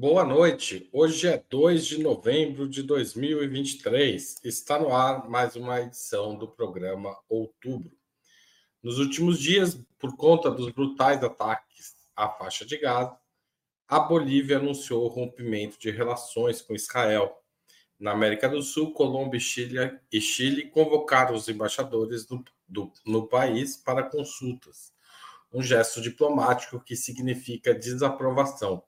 Boa noite. Hoje é 2 de novembro de 2023. Está no ar mais uma edição do programa Outubro. Nos últimos dias, por conta dos brutais ataques à faixa de Gaza, a Bolívia anunciou o rompimento de relações com Israel. Na América do Sul, Colômbia e Chile, e Chile convocaram os embaixadores do, do, no país para consultas, um gesto diplomático que significa desaprovação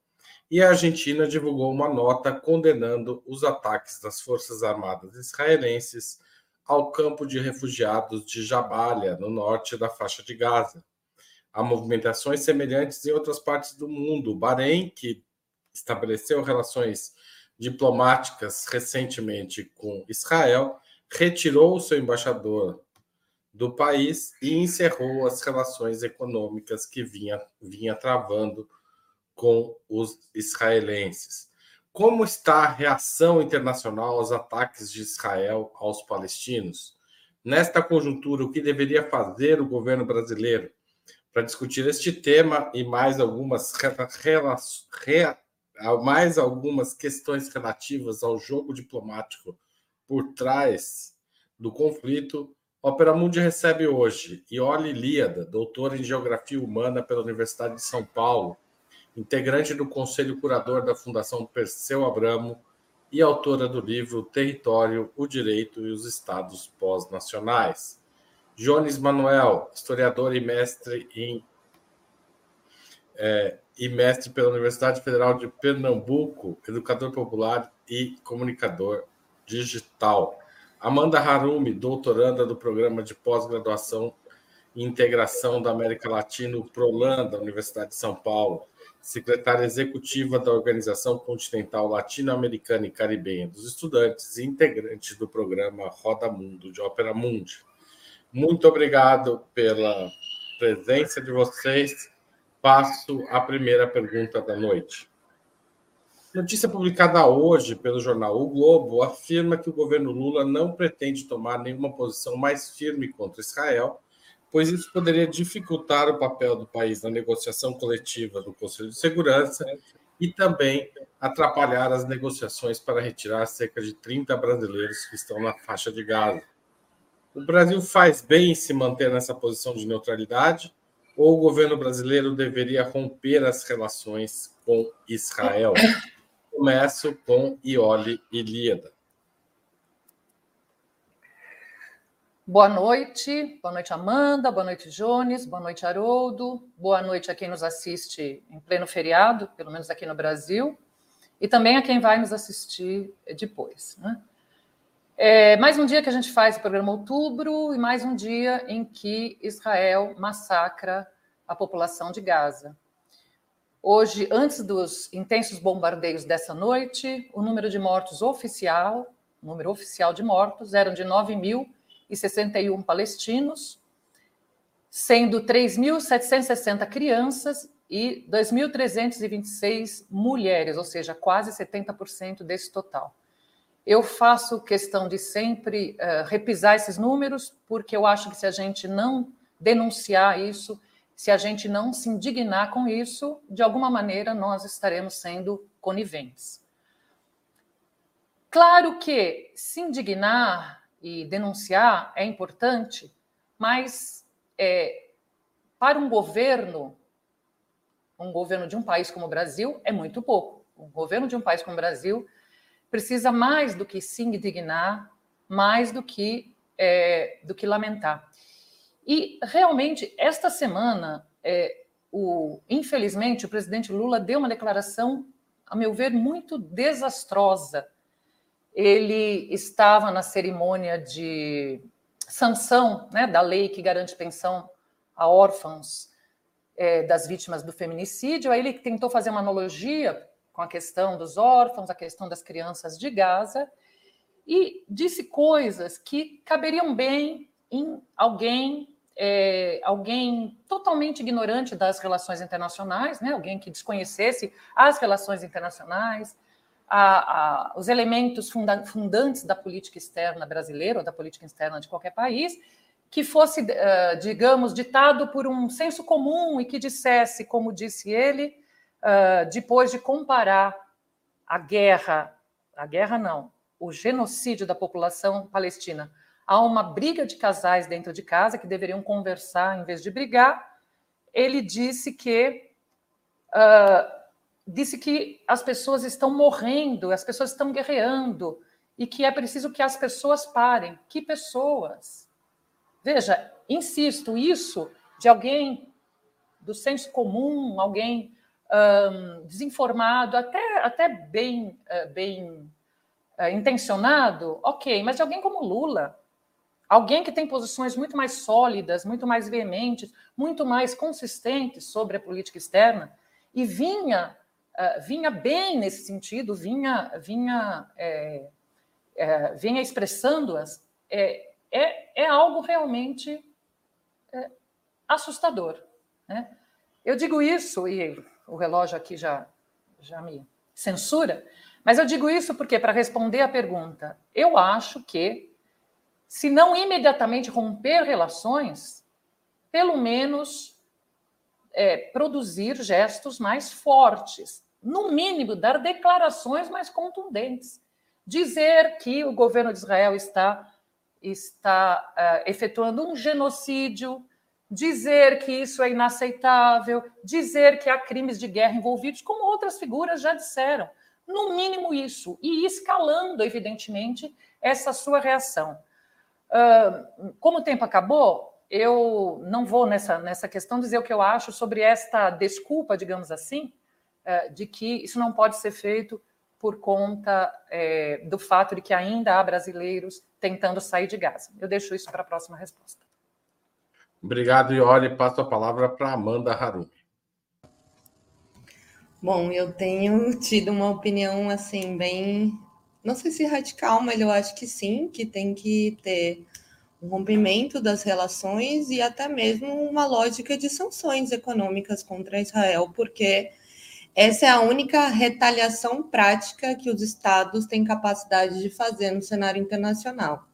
e a Argentina divulgou uma nota condenando os ataques das Forças Armadas israelenses ao campo de refugiados de Jabalia, no norte da faixa de Gaza. Há movimentações semelhantes em outras partes do mundo. O Bahrein, que estabeleceu relações diplomáticas recentemente com Israel, retirou seu embaixador do país e encerrou as relações econômicas que vinha, vinha travando com os israelenses. Como está a reação internacional aos ataques de Israel aos palestinos? Nesta conjuntura, o que deveria fazer o governo brasileiro para discutir este tema e mais algumas, mais algumas questões relativas ao jogo diplomático por trás do conflito? Opera Mundi recebe hoje Ioli Líada, doutora em Geografia Humana pela Universidade de São Paulo, integrante do Conselho Curador da Fundação Perseu Abramo e autora do livro Território, o Direito e os Estados Pós-Nacionais. Jones Manuel, historiador e mestre em é, e mestre pela Universidade Federal de Pernambuco, educador popular e comunicador digital. Amanda Harumi, doutoranda do programa de pós-graduação e integração da América Latina, PROLAN, da Universidade de São Paulo secretária executiva da Organização Continental Latino-Americana e Caribenha dos Estudantes e integrante do programa Roda Mundo de Ópera Mundi. Muito obrigado pela presença de vocês. Passo a primeira pergunta da noite. Notícia publicada hoje pelo jornal O Globo afirma que o governo Lula não pretende tomar nenhuma posição mais firme contra Israel pois isso poderia dificultar o papel do país na negociação coletiva do Conselho de Segurança e também atrapalhar as negociações para retirar cerca de 30 brasileiros que estão na faixa de Gaza. O Brasil faz bem em se manter nessa posição de neutralidade ou o governo brasileiro deveria romper as relações com Israel? Começo com Ioli Ilíada. Boa noite, boa noite Amanda, boa noite Jones, boa noite Haroldo, boa noite a quem nos assiste em pleno feriado, pelo menos aqui no Brasil, e também a quem vai nos assistir depois. Né? É mais um dia que a gente faz o programa Outubro e mais um dia em que Israel massacra a população de Gaza. Hoje, antes dos intensos bombardeios dessa noite, o número de mortos oficial, número oficial de mortos, eram de 9 mil e 61 palestinos, sendo 3.760 crianças e 2.326 mulheres, ou seja, quase 70% desse total. Eu faço questão de sempre uh, repisar esses números, porque eu acho que se a gente não denunciar isso, se a gente não se indignar com isso, de alguma maneira nós estaremos sendo coniventes. Claro que se indignar e denunciar é importante, mas é, para um governo, um governo de um país como o Brasil, é muito pouco. Um governo de um país como o Brasil precisa mais do que se indignar, mais do que, é, do que lamentar. E realmente, esta semana, é, o, infelizmente, o presidente Lula deu uma declaração, a meu ver, muito desastrosa ele estava na cerimônia de sanção né, da lei que garante pensão a órfãos é, das vítimas do feminicídio. Aí ele tentou fazer uma analogia com a questão dos órfãos, a questão das crianças de Gaza, e disse coisas que caberiam bem em alguém é, alguém totalmente ignorante das relações internacionais, né? alguém que desconhecesse as relações internacionais, a, a, os elementos funda, fundantes da política externa brasileira ou da política externa de qualquer país, que fosse, uh, digamos, ditado por um senso comum e que dissesse, como disse ele, uh, depois de comparar a guerra, a guerra não, o genocídio da população palestina. Há uma briga de casais dentro de casa que deveriam conversar em vez de brigar. Ele disse que uh, disse que as pessoas estão morrendo, as pessoas estão guerreando e que é preciso que as pessoas parem. Que pessoas? Veja, insisto, isso de alguém do senso comum, alguém desinformado, até, até bem, uh, bem uh, intencionado, ok, mas de alguém como Lula, alguém que tem posições muito mais sólidas, muito mais veementes, muito mais consistentes sobre a política externa, e vinha uh, vinha bem nesse sentido, vinha, vinha, é, é, vinha expressando-as, é, é, é, algo realmente é, assustador. Né? Eu digo isso, e o relógio aqui já, já me censura, mas eu digo isso porque, para responder à pergunta, eu acho que, se não imediatamente romper relações, pelo menos é, produzir gestos mais fortes, no mínimo, dar declarações mais contundentes, dizer que o governo de Israel está está uh, efetuando um genocídio, dizer que isso é inaceitável, dizer que há crimes de guerra envolvidos, como outras figuras já disseram. No mínimo isso, e escalando, evidentemente, essa sua reação. Uh, como o tempo acabou, eu não vou nessa, nessa questão dizer o que eu acho sobre esta desculpa, digamos assim, é, de que isso não pode ser feito por conta é, do fato de que ainda há brasileiros tentando sair de Gaza. Eu deixo isso para a próxima resposta. Obrigado, Iori. Passo a palavra para Amanda Harumi. Bom, eu tenho tido uma opinião assim bem, não sei se radical, mas eu acho que sim, que tem que ter um rompimento das relações e até mesmo uma lógica de sanções econômicas contra Israel, porque essa é a única retaliação prática que os estados têm capacidade de fazer no cenário internacional.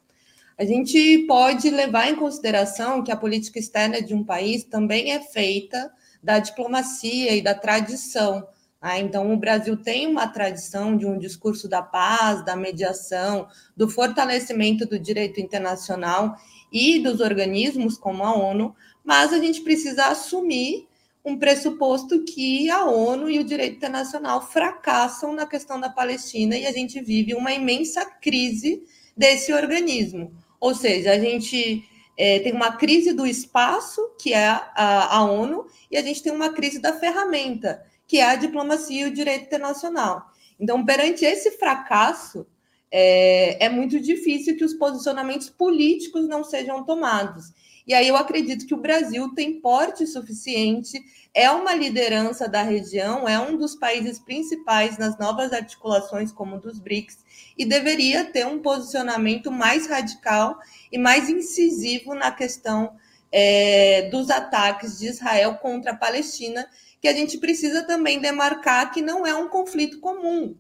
A gente pode levar em consideração que a política externa de um país também é feita da diplomacia e da tradição. Ah, então, o Brasil tem uma tradição de um discurso da paz, da mediação, do fortalecimento do direito internacional e dos organismos como a ONU, mas a gente precisa assumir um pressuposto que a ONU e o direito internacional fracassam na questão da Palestina e a gente vive uma imensa crise desse organismo. Ou seja, a gente é, tem uma crise do espaço, que é a, a ONU, e a gente tem uma crise da ferramenta, que é a diplomacia e o direito internacional. Então, perante esse fracasso, é, é, muito difícil que os posicionamentos políticos não sejam tomados. E aí eu acredito que o Brasil tem porte suficiente, é uma liderança da região, é um dos países principais nas novas articulações, como dos BRICS, e deveria ter um posicionamento mais radical e mais incisivo na questão é, dos ataques de Israel contra a Palestina, que a gente precisa também demarcar que não é um conflito comum.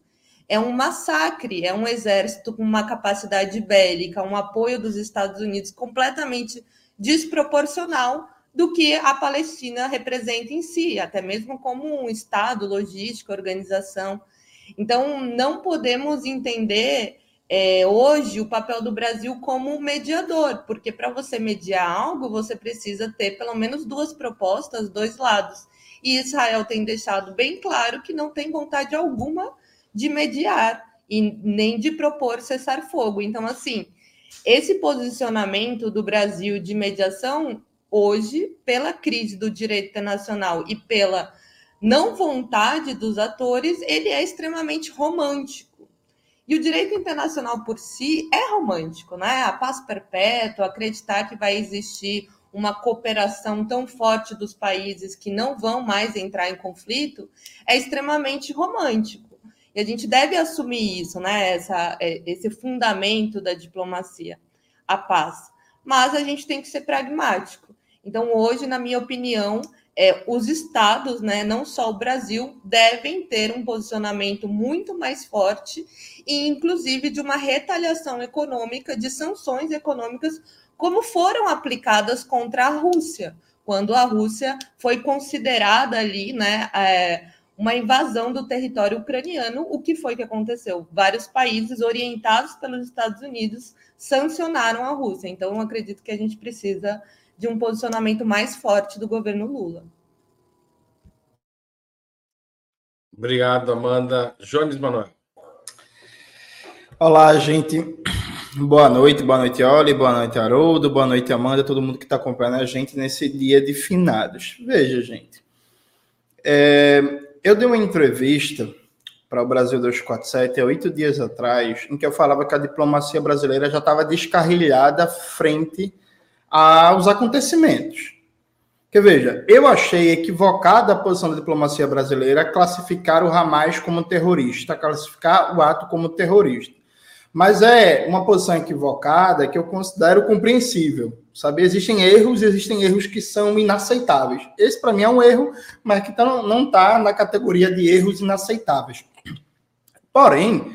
É um massacre, é um exército com uma capacidade bélica, um apoio dos Estados Unidos completamente desproporcional do que a Palestina representa em si, até mesmo como um Estado, logística, organização. Então, não podemos entender é, hoje o papel do Brasil como mediador, porque para você mediar algo, você precisa ter pelo menos duas propostas, dois lados. E Israel tem deixado bem claro que não tem vontade alguma de mediar e nem de propor cessar fogo. Então, assim, esse posicionamento do Brasil de mediação hoje, pela crise do direito internacional e pela não vontade dos atores, ele é extremamente romântico. E o direito internacional por si é romântico, né? A paz perpétua, acreditar que vai existir uma cooperação tão forte dos países que não vão mais entrar em conflito, é extremamente romântico. E a gente deve assumir isso, né? Essa, é, esse fundamento da diplomacia, a paz. Mas a gente tem que ser pragmático. Então, hoje, na minha opinião, é, os estados, né, não só o Brasil, devem ter um posicionamento muito mais forte e, inclusive, de uma retaliação econômica, de sanções econômicas como foram aplicadas contra a Rússia, quando a Rússia foi considerada ali, né, é, uma invasão do território ucraniano, o que foi que aconteceu? Vários países orientados pelos Estados Unidos sancionaram a Rússia. Então, eu acredito que a gente precisa de um posicionamento mais forte do governo Lula. Obrigado, Amanda. Jones Manuel. Olá, gente. Boa noite, boa noite, Oli, boa noite, Haroldo, boa noite, Amanda, todo mundo que está acompanhando a gente nesse dia de finados. Veja, gente, é, eu dei uma entrevista para o Brasil 247 há oito dias atrás, em que eu falava que a diplomacia brasileira já estava descarrilhada frente aos acontecimentos. Que veja, eu achei equivocada a posição da diplomacia brasileira classificar o Hamas como terrorista, classificar o ato como terrorista. Mas é uma posição equivocada que eu considero compreensível. Sabe, existem erros existem erros que são inaceitáveis. Esse, para mim, é um erro, mas que tá, não está na categoria de erros inaceitáveis. Porém,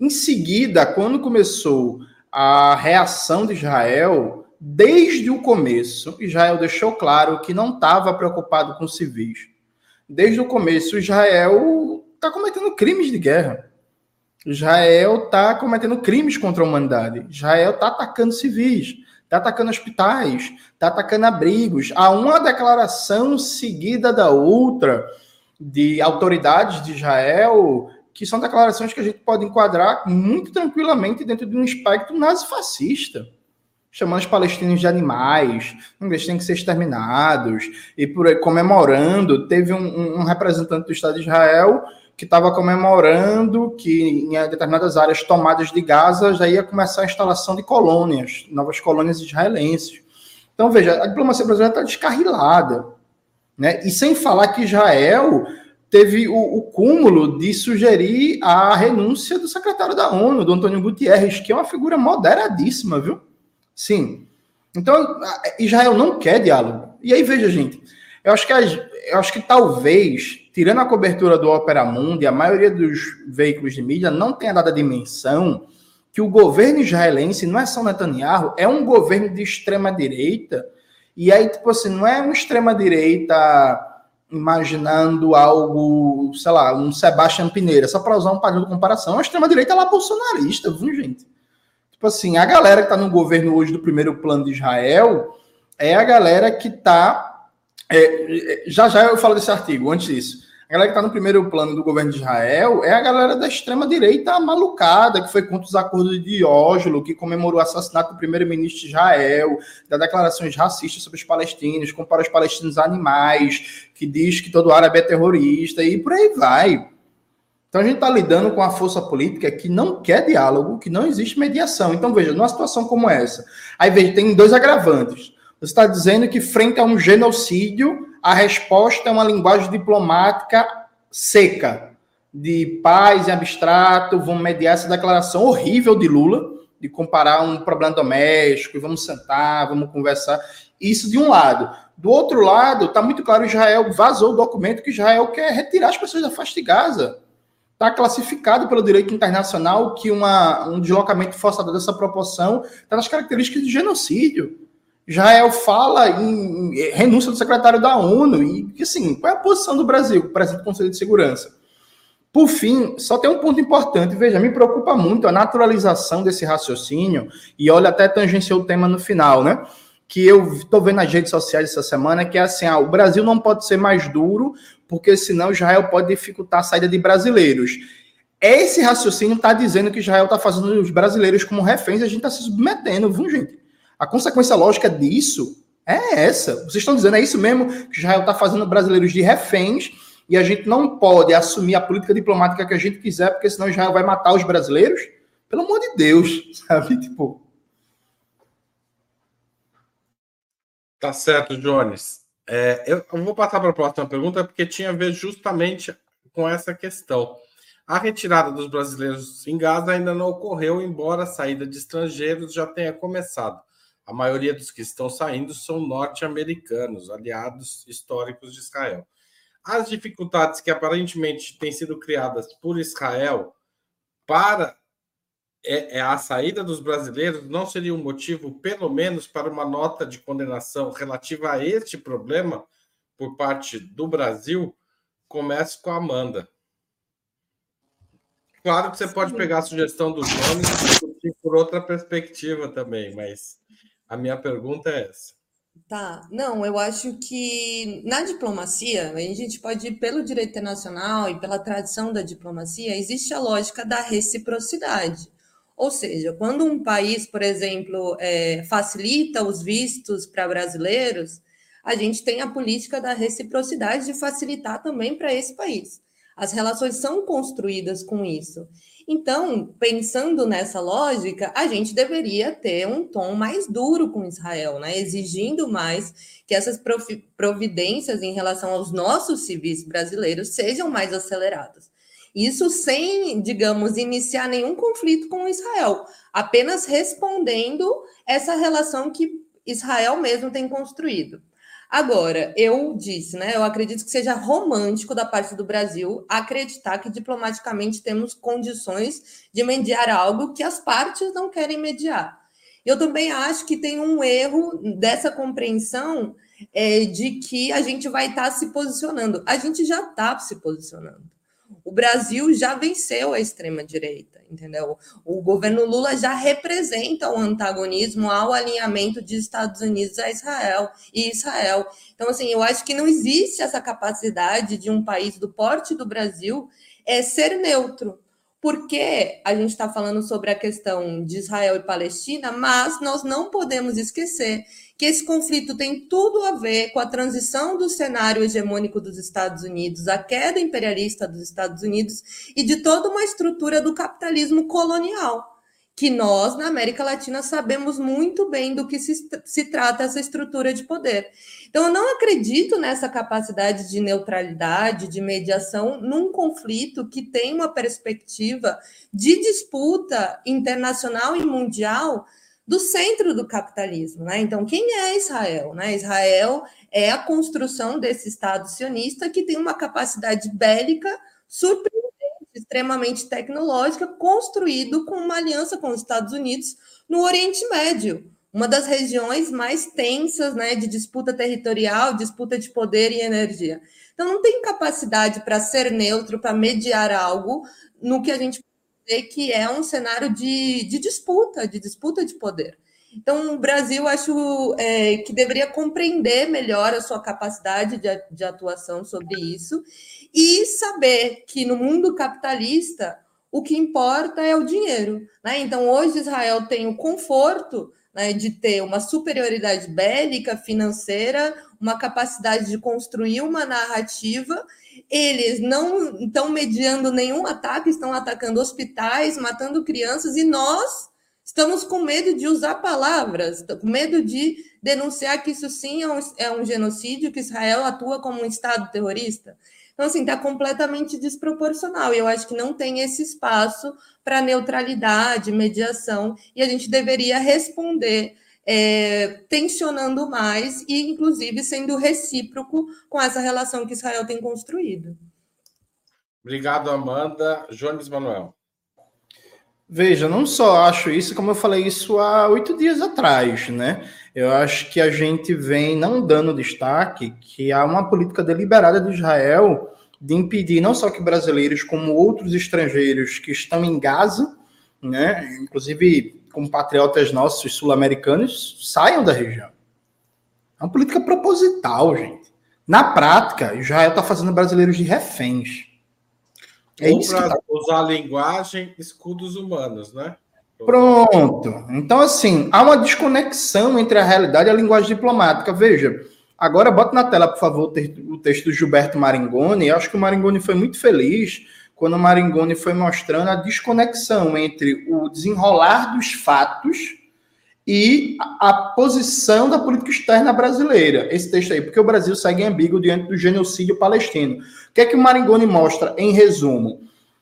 em seguida, quando começou a reação de Israel, desde o começo, Israel deixou claro que não estava preocupado com civis. Desde o começo, Israel está cometendo crimes de guerra. Israel está cometendo crimes contra a humanidade. Israel está atacando civis está atacando hospitais, está atacando abrigos. Há uma declaração seguida da outra de autoridades de Israel, que são declarações que a gente pode enquadrar muito tranquilamente dentro de um espectro nazifascista. Chamando os palestinos de animais, eles têm que ser exterminados, e por aí, comemorando. Teve um, um representante do Estado de Israel que estava comemorando que em determinadas áreas tomadas de Gaza já ia começar a instalação de colônias, novas colônias israelenses. Então, veja, a diplomacia brasileira está descarrilada. Né? E sem falar que Israel teve o, o, cúmulo de sugerir a renúncia do secretário da ONU, do Antônio Gutierrez, que é uma figura moderadíssima, viu? Sim. Então, Israel não quer diálogo. E aí, veja, gente, eu acho que, eu acho que talvez tirando a cobertura do Opera Mundi, a maioria dos veículos de mídia não tem dado a dimensão que o governo israelense não é só Netanyahu, é um governo de extrema direita. E aí, tipo assim, não é uma extrema direita imaginando algo, sei lá, um Sebastião Pineira, só para usar um padrão de comparação, é uma extrema direita lá bolsonarista, viu, gente? Tipo assim, a galera que está no governo hoje do primeiro plano de Israel é a galera que está é, já já eu falo desse artigo, antes disso. A galera que está no primeiro plano do governo de Israel é a galera da extrema-direita malucada, que foi contra os acordos de Oslo, que comemorou o assassinato do primeiro-ministro de Israel, da declarações racistas sobre os palestinos, compara os palestinos a animais, que diz que todo árabe é terrorista, e por aí vai. Então a gente está lidando com a força política que não quer diálogo, que não existe mediação. Então, veja, numa situação como essa, aí veja, tem dois agravantes. Você está dizendo que, frente a um genocídio, a resposta é uma linguagem diplomática seca, de paz e abstrato, vamos mediar essa declaração horrível de Lula, de comparar um problema doméstico, vamos sentar, vamos conversar. Isso de um lado. Do outro lado, está muito claro, Israel vazou o documento que Israel quer retirar as pessoas da faixa de Gaza. Está classificado pelo direito internacional que uma, um deslocamento forçado dessa proporção está nas características de genocídio. Israel fala em, renúncia do secretário da ONU. E, assim, qual é a posição do Brasil, presidente do Conselho de Segurança? Por fim, só tem um ponto importante. Veja, me preocupa muito a naturalização desse raciocínio. E olha, até tangenciou o tema no final, né? Que eu estou vendo nas redes sociais essa semana, que é assim: ah, o Brasil não pode ser mais duro, porque senão Israel pode dificultar a saída de brasileiros. Esse raciocínio está dizendo que Israel está fazendo os brasileiros como reféns e a gente está se submetendo, viu, gente? A consequência lógica disso é essa. Vocês estão dizendo, é isso mesmo que Israel está fazendo brasileiros de reféns e a gente não pode assumir a política diplomática que a gente quiser, porque senão Israel vai matar os brasileiros? Pelo amor de Deus, sabe? Tipo. Tá certo, Jones. É, eu, eu vou passar para a próxima pergunta, porque tinha a ver justamente com essa questão. A retirada dos brasileiros em Gaza ainda não ocorreu, embora a saída de estrangeiros já tenha começado. A maioria dos que estão saindo são norte-americanos, aliados históricos de Israel. As dificuldades que aparentemente têm sido criadas por Israel para é, é a saída dos brasileiros não seria um motivo, pelo menos, para uma nota de condenação relativa a este problema por parte do Brasil, começo com a Amanda. Claro que você Sim. pode pegar a sugestão do Jones e discutir por outra perspectiva também, mas a minha pergunta é essa. Tá, não, eu acho que na diplomacia, a gente pode ir pelo direito internacional e pela tradição da diplomacia, existe a lógica da reciprocidade. Ou seja, quando um país, por exemplo, é, facilita os vistos para brasileiros, a gente tem a política da reciprocidade de facilitar também para esse país. As relações são construídas com isso. Então, pensando nessa lógica, a gente deveria ter um tom mais duro com Israel, né? exigindo mais que essas providências em relação aos nossos civis brasileiros sejam mais aceleradas. Isso sem, digamos, iniciar nenhum conflito com Israel, apenas respondendo essa relação que Israel mesmo tem construído. Agora, eu disse, né? Eu acredito que seja romântico da parte do Brasil acreditar que diplomaticamente temos condições de mediar algo que as partes não querem mediar. Eu também acho que tem um erro dessa compreensão é, de que a gente vai estar tá se posicionando. A gente já está se posicionando. O Brasil já venceu a extrema-direita, entendeu? O governo Lula já representa o antagonismo ao alinhamento de Estados Unidos a Israel e Israel. Então, assim, eu acho que não existe essa capacidade de um país do porte do Brasil é ser neutro. Porque a gente está falando sobre a questão de Israel e Palestina, mas nós não podemos esquecer que esse conflito tem tudo a ver com a transição do cenário hegemônico dos Estados Unidos, a queda imperialista dos Estados Unidos e de toda uma estrutura do capitalismo colonial, que nós, na América Latina, sabemos muito bem do que se, se trata essa estrutura de poder. Então, eu não acredito nessa capacidade de neutralidade, de mediação, num conflito que tem uma perspectiva de disputa internacional e mundial do centro do capitalismo. Né? Então, quem é Israel? Né? Israel é a construção desse Estado sionista que tem uma capacidade bélica surpreendente, extremamente tecnológica, construído com uma aliança com os Estados Unidos no Oriente Médio, uma das regiões mais tensas né, de disputa territorial, disputa de poder e energia. Então, não tem capacidade para ser neutro, para mediar algo no que a gente dizer que é um cenário de, de disputa, de disputa de poder. Então, o Brasil, acho é, que deveria compreender melhor a sua capacidade de, de atuação sobre isso e saber que no mundo capitalista o que importa é o dinheiro. Né? Então, hoje Israel tem o conforto né, de ter uma superioridade bélica, financeira, uma capacidade de construir uma narrativa eles não estão mediando nenhum ataque, estão atacando hospitais, matando crianças, e nós estamos com medo de usar palavras, com medo de denunciar que isso sim é um, é um genocídio, que Israel atua como um Estado terrorista. Então, assim, está completamente desproporcional. E eu acho que não tem esse espaço para neutralidade, mediação, e a gente deveria responder é, tensionando mais e, inclusive, sendo recíproco com essa relação que Israel tem construído. Obrigado, Amanda. Jones Manuel. Veja, não só acho isso, como eu falei isso há oito dias atrás, né? Eu acho que a gente vem não dando destaque que há uma política deliberada de Israel de impedir não só que brasileiros, como outros estrangeiros que estão em Gaza, né? Inclusive compatriotas nossos sul-americanos saiam da região. É uma política proposital, gente. Na prática, Israel está fazendo brasileiros de reféns. É Ou para tá... usar a linguagem escudos humanos, né? Pronto. Então, assim, há uma desconexão entre a realidade e a linguagem diplomática. Veja, agora bota na tela, por favor, o texto do Gilberto Maringoni. Eu acho que o Maringoni foi muito feliz quando o Maringoni foi mostrando a desconexão entre o desenrolar dos fatos e a posição da política externa brasileira. Esse texto aí, porque o Brasil segue ambíguo diante do genocídio palestino. O que é que o Maringoni mostra em resumo?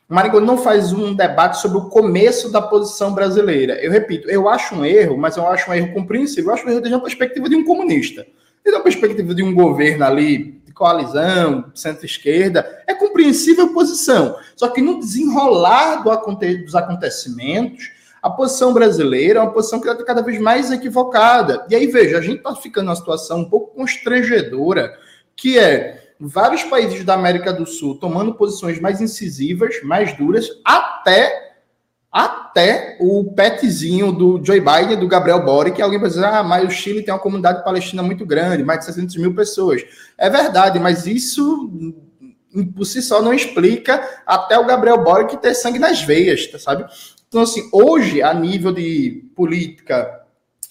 O Maringoni não faz um debate sobre o começo da posição brasileira. Eu repito, eu acho um erro, mas eu acho um erro compreensível. Eu acho um erro desde a perspectiva de um comunista. Desde a perspectiva de um governo ali coalizão, centro-esquerda, é compreensível a posição. Só que no desenrolar do aconte dos acontecimentos, a posição brasileira é uma posição que está cada vez mais equivocada. E aí, veja, a gente está ficando numa situação um pouco constrangedora, que é vários países da América do Sul tomando posições mais incisivas, mais duras, até até o petzinho do Joe Biden, do Gabriel Boric, que alguém vai dizer, ah, mas o Chile tem uma comunidade palestina muito grande, mais de 600 mil pessoas. É verdade, mas isso por si só não explica até o Gabriel Boric ter sangue nas veias, tá, sabe? Então, assim, hoje, a nível de política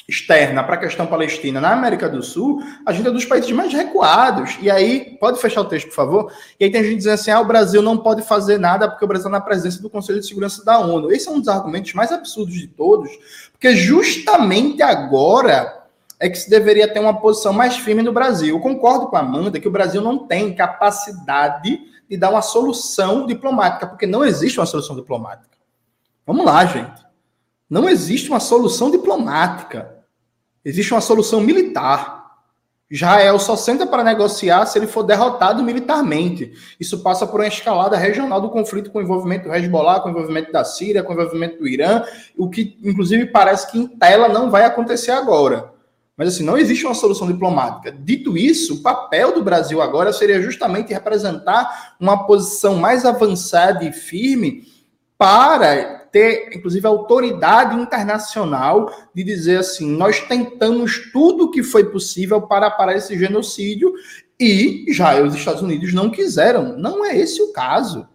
externa para a questão palestina na América do Sul, a gente é dos países mais recuados. E aí, pode fechar o texto, por favor? E aí tem gente dizendo assim: ah, o Brasil não pode fazer nada porque o Brasil está na presença do Conselho de Segurança da ONU. Esse é um dos argumentos mais absurdos de todos, porque justamente agora é que se deveria ter uma posição mais firme no Brasil. Eu concordo com a Amanda que o Brasil não tem capacidade de dar uma solução diplomática, porque não existe uma solução diplomática. Vamos lá, gente. Não existe uma solução diplomática. Existe uma solução militar. Israel só senta para negociar se ele for derrotado militarmente. Isso passa por uma escalada regional do conflito com o envolvimento do Hezbollah, com o envolvimento da Síria, com o envolvimento do Irã, o que inclusive parece que em tela não vai acontecer agora. Mas assim, não existe uma solução diplomática. Dito isso, o papel do Brasil agora seria justamente representar uma posição mais avançada e firme para ter, inclusive, autoridade internacional de dizer assim: nós tentamos tudo o que foi possível para parar esse genocídio e já os Estados Unidos não quiseram. Não é esse o caso.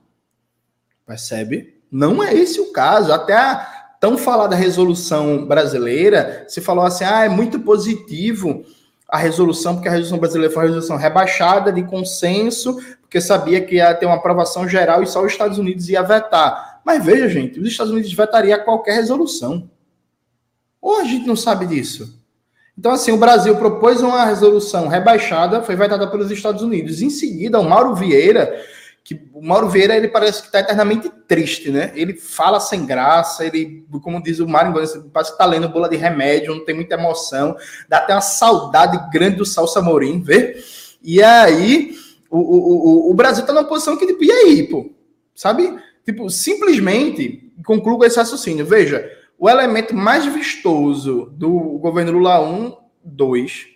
Percebe? Não é esse o caso. Até a tão falada resolução brasileira, se falou assim: ah, é muito positivo a resolução, porque a resolução brasileira foi uma resolução rebaixada de consenso, porque sabia que ia ter uma aprovação geral e só os Estados Unidos ia vetar. Mas veja, gente, os Estados Unidos vetaria qualquer resolução. Ou a gente não sabe disso? Então, assim, o Brasil propôs uma resolução rebaixada, foi vetada pelos Estados Unidos. Em seguida, o Mauro Vieira, que o Mauro Vieira, ele parece que está eternamente triste, né? Ele fala sem graça, ele, como diz o Mário, parece que está lendo bola de remédio, não tem muita emoção, dá até uma saudade grande do Salsa Morim, vê? E aí, o, o, o, o Brasil está numa posição que, tipo, e aí, pô? Sabe? Tipo, simplesmente, concluo esse raciocínio. Veja, o elemento mais vistoso do governo Lula 1, 2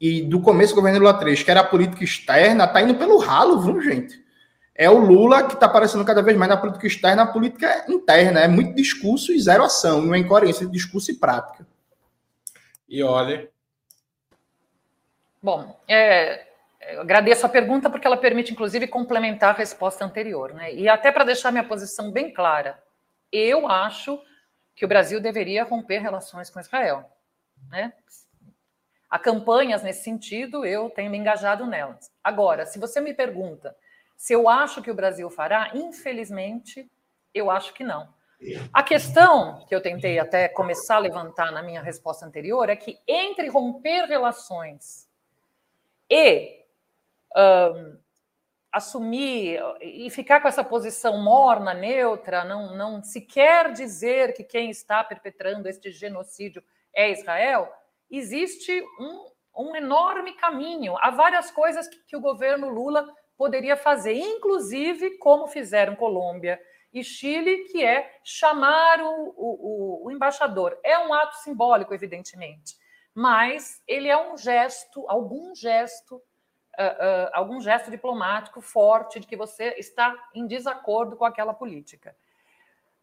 e do começo do governo Lula 3, que era a política externa, tá indo pelo ralo, viu, gente? É o Lula que está aparecendo cada vez mais na política externa, na política interna. É muito discurso e zero ação, uma incoerência de discurso e prática. E olha. Bom, é, eu agradeço a pergunta porque ela permite, inclusive, complementar a resposta anterior. Né? E até para deixar minha posição bem clara, eu acho que o Brasil deveria romper relações com Israel. Né? Há campanhas nesse sentido, eu tenho me engajado nelas. Agora, se você me pergunta se eu acho que o Brasil fará, infelizmente, eu acho que não. A questão que eu tentei até começar a levantar na minha resposta anterior é que entre romper relações e um, assumir e ficar com essa posição morna, neutra, não, não se quer dizer que quem está perpetrando este genocídio é Israel, existe um, um enorme caminho. Há várias coisas que, que o governo Lula poderia fazer, inclusive como fizeram Colômbia e Chile, que é chamar o, o, o embaixador. É um ato simbólico, evidentemente, mas ele é um gesto, algum gesto uh, algum gesto diplomático forte de que você está em desacordo com aquela política.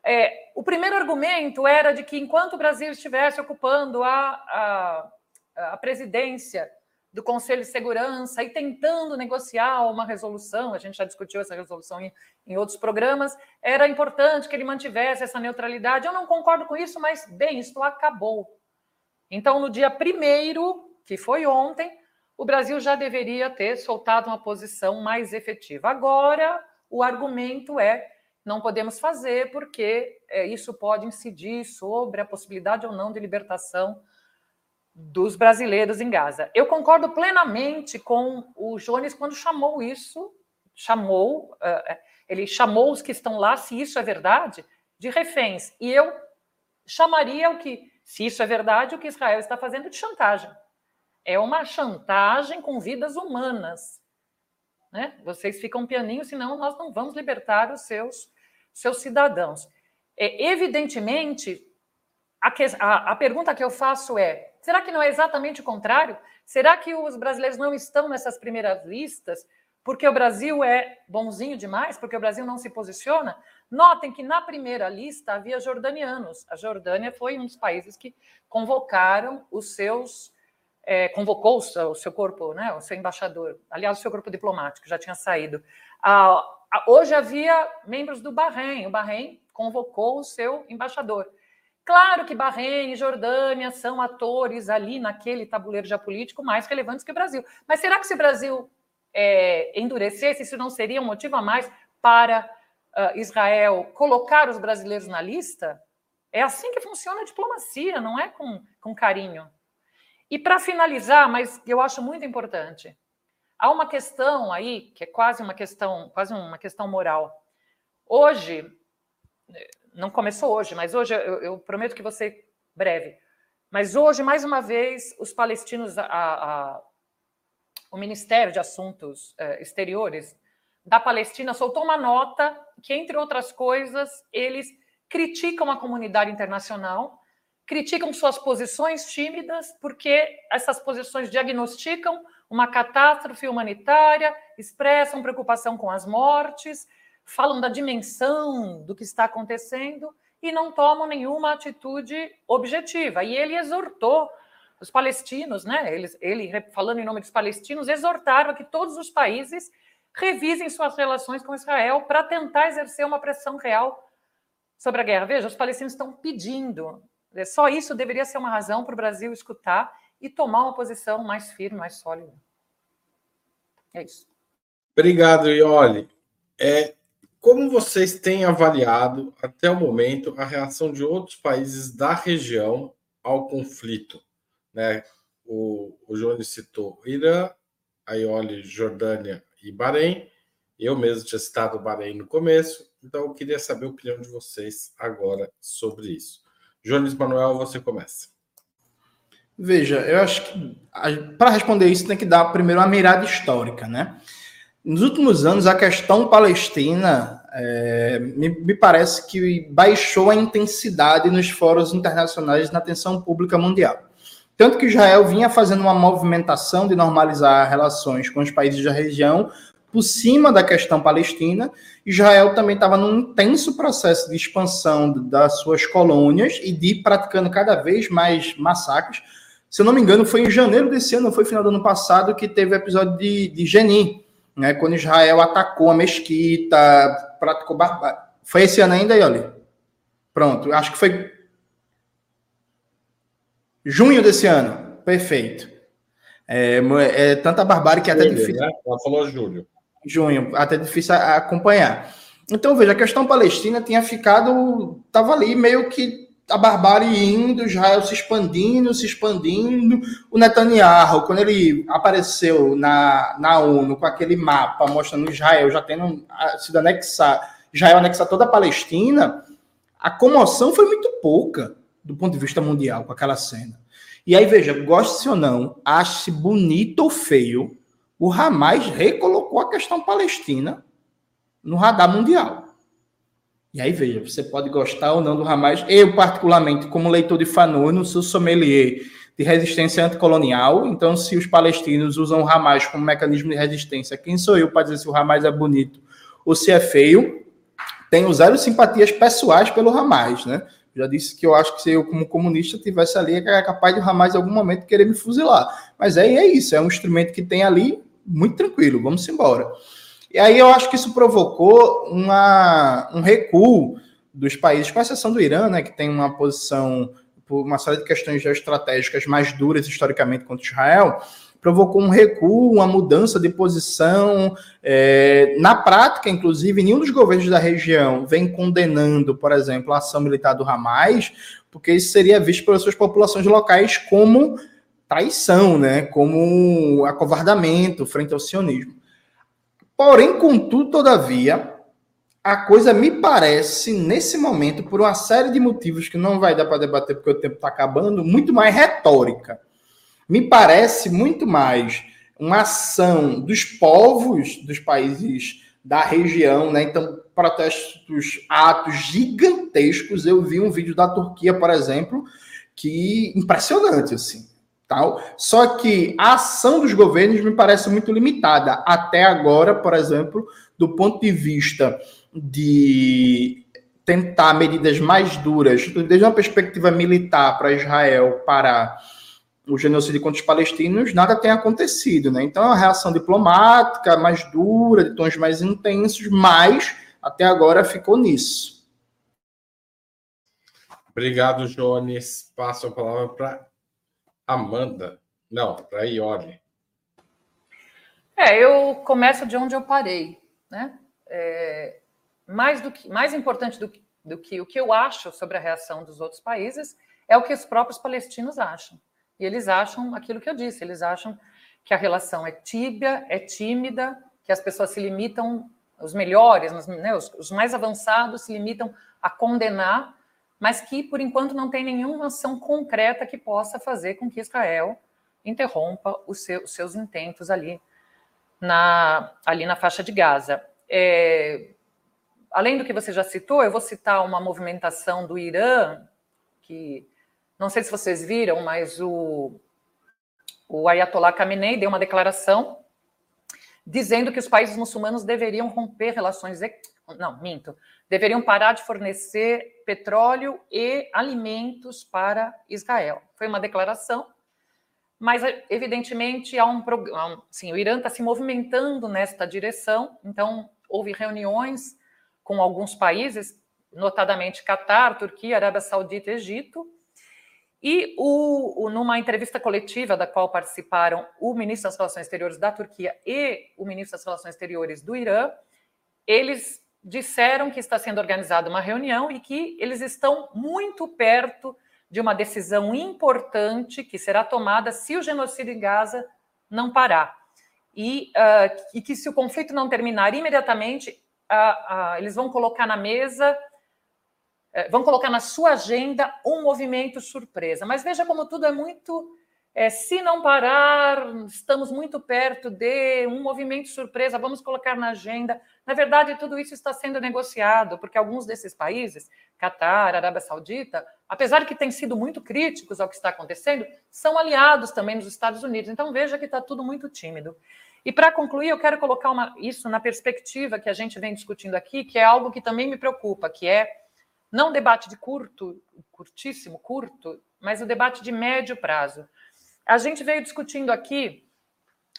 É, o primeiro argumento era de que enquanto o Brasil estivesse ocupando a, a, a presidência do Conselho de Segurança e tentando negociar uma resolução, a gente já discutiu essa resolução em, em, outros programas, era importante que ele mantivesse essa neutralidade. Eu não concordo com isso, mas, bem, isso acabou. Então, no dia primeiro, que foi ontem, o Brasil já deveria ter soltado uma posição mais efetiva. Agora, o argumento é não podemos fazer porque é, isso pode incidir sobre a possibilidade ou não de libertação dos brasileiros em Gaza. Eu concordo plenamente com o Jones quando chamou isso, chamou, uh, ele chamou os que estão lá, se isso é verdade, de reféns. E eu chamaria o que, se isso é verdade, o que Israel está fazendo de chantagem é uma chantagem com vidas humanas. Né? Vocês ficam pianinho, senão nós não vamos libertar os seus, seus cidadãos. É, evidentemente, a, que, a, a pergunta que eu faço é: será que não é exatamente o contrário? Será que os brasileiros não estão nessas primeiras listas porque o Brasil é bonzinho demais, porque o Brasil não se posiciona. Notem que na primeira lista havia jordanianos. A Jordânia foi um dos países que convocaram os seus, é, convocou o seu, corpo, né, o seu embaixador, aliás, o seu corpo diplomático já tinha saído. Ah, hoje havia membros do Bahrein. O Bahrein convocou o seu embaixador. Claro que Bahrein e Jordânia são atores ali naquele tabuleiro geopolítico mais relevantes que o Brasil. Mas será que se o Brasil é, endurecesse, isso não seria um motivo a mais para uh, Israel colocar os brasileiros na lista? É assim que funciona a diplomacia, não é com, com carinho. E para finalizar, mas eu acho muito importante, há uma questão aí que é quase uma questão, quase uma questão moral. Hoje, não começou hoje, mas hoje eu, eu prometo que você breve. Mas hoje, mais uma vez, os palestinos, a, a, o Ministério de Assuntos eh, Exteriores da Palestina soltou uma nota que, entre outras coisas, eles criticam a comunidade internacional, criticam suas posições tímidas, porque essas posições diagnosticam uma catástrofe humanitária, expressam preocupação com as mortes, falam da dimensão do que está acontecendo e não tomam nenhuma atitude objetiva. E ele exortou os palestinos, né? Ele, ele falando em nome dos palestinos, exortaram que todos os países revisem suas relações com Israel para tentar exercer uma pressão real sobre a guerra. Veja, os palestinos estão pedindo. É, só isso deveria ser uma razão para o Brasil escutar e tomar uma posição mais firme, mais sólida. É isso. Obrigado, Ioli. É, como vocês têm avaliado até o momento a reação de outros países da região ao conflito? Né? O, o Jones citou Irã, a Ioli, Jordânia e Bahrein. Eu mesmo tinha citado o Bahrein no começo, então eu queria saber a opinião de vocês agora sobre isso. Jones Manuel, você começa. Veja, eu acho que para responder isso tem que dar primeiro uma mirada histórica, né? Nos últimos anos, a questão palestina é, me, me, parece que baixou a intensidade nos fóruns internacionais na atenção pública mundial. Tanto que Israel vinha fazendo uma movimentação de normalizar relações com os países da região por cima da questão palestina. Israel também estava num intenso processo de expansão das suas colônias e de ir praticando cada vez mais massacres. Se eu não me engano, foi em janeiro desse ano, foi final do ano passado, que teve o episódio de, de Jenin, né, quando Israel atacou a mesquita, praticou barbárie. Foi esse ano ainda, Yoli? Pronto, acho que foi junho desse ano. Perfeito. É, é tanta barbárie que é até difícil. Né? Ela falou julho. Junho, até difícil acompanhar. Então, veja, a questão palestina tinha ficado, estava ali meio que a barbárie indo, Israel se expandindo, se expandindo. O Netanyahu, quando ele apareceu na, na ONU com aquele mapa mostrando Israel já tendo sido anexado, Israel anexar toda a Palestina, a comoção foi muito pouca do ponto de vista mundial com aquela cena. E aí, veja, goste ou não, ache bonito ou feio, o Hamas recolocou a questão palestina no radar mundial. E aí, veja, você pode gostar ou não do Hamas. Eu, particularmente, como leitor de Fanon, não sou sommelier de resistência anticolonial. Então, se os palestinos usam o Hamas como mecanismo de resistência, quem sou eu para dizer se o Hamas é bonito ou se é feio? Tenho zero simpatias pessoais pelo Hamas, né? Já disse que eu acho que se eu, como comunista, tivesse ali, é capaz de Hamas em algum momento querer me fuzilar. Mas é, é isso, é um instrumento que tem ali, muito tranquilo, vamos embora. E aí eu acho que isso provocou uma, um recuo dos países, com exceção do Irã, né, que tem uma posição, por uma série de questões geoestratégicas mais duras historicamente contra Israel, provocou um recuo, uma mudança de posição. É, na prática, inclusive, nenhum dos governos da região vem condenando, por exemplo, a ação militar do Hamas, porque isso seria visto pelas suas populações locais como traição, né, como acovardamento frente ao sionismo. Porém, contudo, todavia, a coisa me parece, nesse momento, por uma série de motivos que não vai dar para debater porque o tempo está acabando, muito mais retórica. Me parece muito mais uma ação dos povos dos países da região, né? Então, protestos, atos gigantescos. Eu vi um vídeo da Turquia, por exemplo, que impressionante, assim Tal. Só que a ação dos governos me parece muito limitada. Até agora, por exemplo, do ponto de vista de tentar medidas mais duras, desde uma perspectiva militar para Israel parar o genocídio contra os palestinos, nada tem acontecido, né? Então, é uma reação diplomática mais dura, de tons mais intensos, mas até agora ficou nisso. Obrigado, Jones. Passo a palavra para Amanda. Não, para Ione. É, eu começo de onde eu parei, né? É, mais do que mais importante do que, do que o que eu acho sobre a reação dos outros países é o que os próprios palestinos acham. E eles acham aquilo que eu disse, eles acham que a relação é tíbia, é tímida, que as pessoas se limitam, os melhores, né, os, os mais avançados se limitam a condenar, mas que por enquanto não tem nenhuma ação concreta que possa fazer com que Israel interrompa os, seu, os seus intentos ali na, ali na faixa de Gaza. É, além do que você já citou, eu vou citar uma movimentação do Irã, que não sei se vocês viram, mas o, o Ayatollah Khamenei deu uma declaração dizendo que os países muçulmanos deveriam romper relações. Não, minto. Deveriam parar de fornecer petróleo e alimentos para Israel. Foi uma declaração, mas evidentemente há um. O Irã está se movimentando nesta direção, então houve reuniões com alguns países, notadamente Catar, Turquia, Arábia Saudita, Egito. E o, o, numa entrevista coletiva da qual participaram o ministro das Relações Exteriores da Turquia e o ministro das Relações Exteriores do Irã, eles disseram que está sendo organizada uma reunião e que eles estão muito perto de uma decisão importante que será tomada se o genocídio em Gaza não parar. E, uh, e que se o conflito não terminar imediatamente, eles vão colocar na mesa, vão colocar na sua agenda um movimento surpresa. Mas veja como tudo é muito. É, se não parar, estamos muito perto de um movimento surpresa, vamos colocar na agenda. Na verdade, tudo isso está sendo negociado, porque alguns desses países, Catar, Arábia Saudita, apesar de que têm sido muito críticos ao que está acontecendo, são aliados também nos Estados Unidos. Então, veja que está tudo muito tímido. E para concluir, eu quero colocar uma, isso na perspectiva que a gente vem discutindo aqui, que é algo que também me preocupa, que é não o debate de curto, curtíssimo, curto, mas o debate de médio prazo. A gente veio discutindo aqui,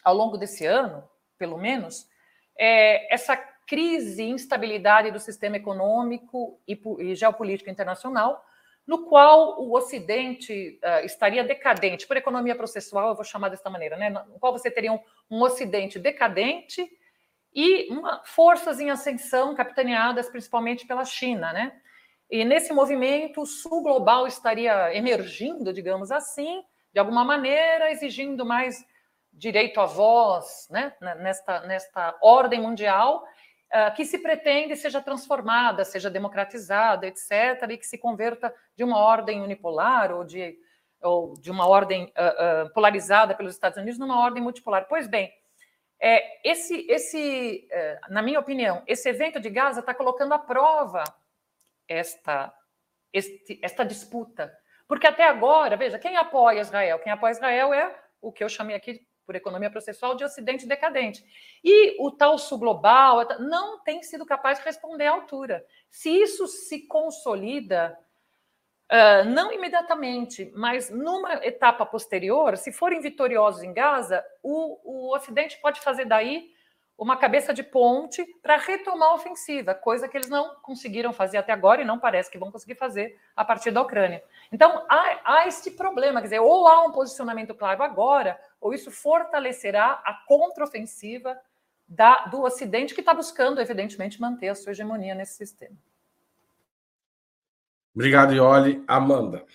ao longo desse ano, pelo menos, é, essa crise e instabilidade do sistema econômico e, e geopolítico internacional, no qual o Ocidente uh, estaria decadente, por economia processual, eu vou chamar dessa maneira, né? no qual você teria um, um Ocidente decadente e uma, forças em ascensão capitaneadas principalmente pela China. Né? E nesse movimento, o Sul global estaria emergindo, digamos assim, de alguma maneira, exigindo mais direito à voz né? nesta, nesta ordem mundial ah, que se pretende seja transformada, seja democratizada, etc., e que se converta de uma ordem unipolar ou de, ou de uma ordem uh, uh, polarizada pelos Estados Unidos numa ordem multipolar. Pois bem, é, esse, esse é, na minha opinião, esse evento de Gaza está colocando à prova esta, este, esta disputa. Porque até agora, veja, quem apoia Israel? Quem apoia Israel é o que eu chamei aqui por economia processual de Ocidente decadente. E o tal sul global não tem sido capaz de responder à altura. Se isso se consolida, uh, não imediatamente, mas numa etapa posterior, se forem vitoriosos em Gaza, o, o Ocidente pode fazer daí uma cabeça de ponte para retomar a ofensiva, coisa que eles não conseguiram fazer até agora e não parece que vão conseguir fazer a partir da Ucrânia. Então, há, há este problema, quer dizer, ou há um posicionamento claro agora, ou isso fortalecerá a contraofensiva da, do Ocidente, que está buscando, evidentemente, manter a sua hegemonia nesse sistema. Obrigado, Ioli. Amanda.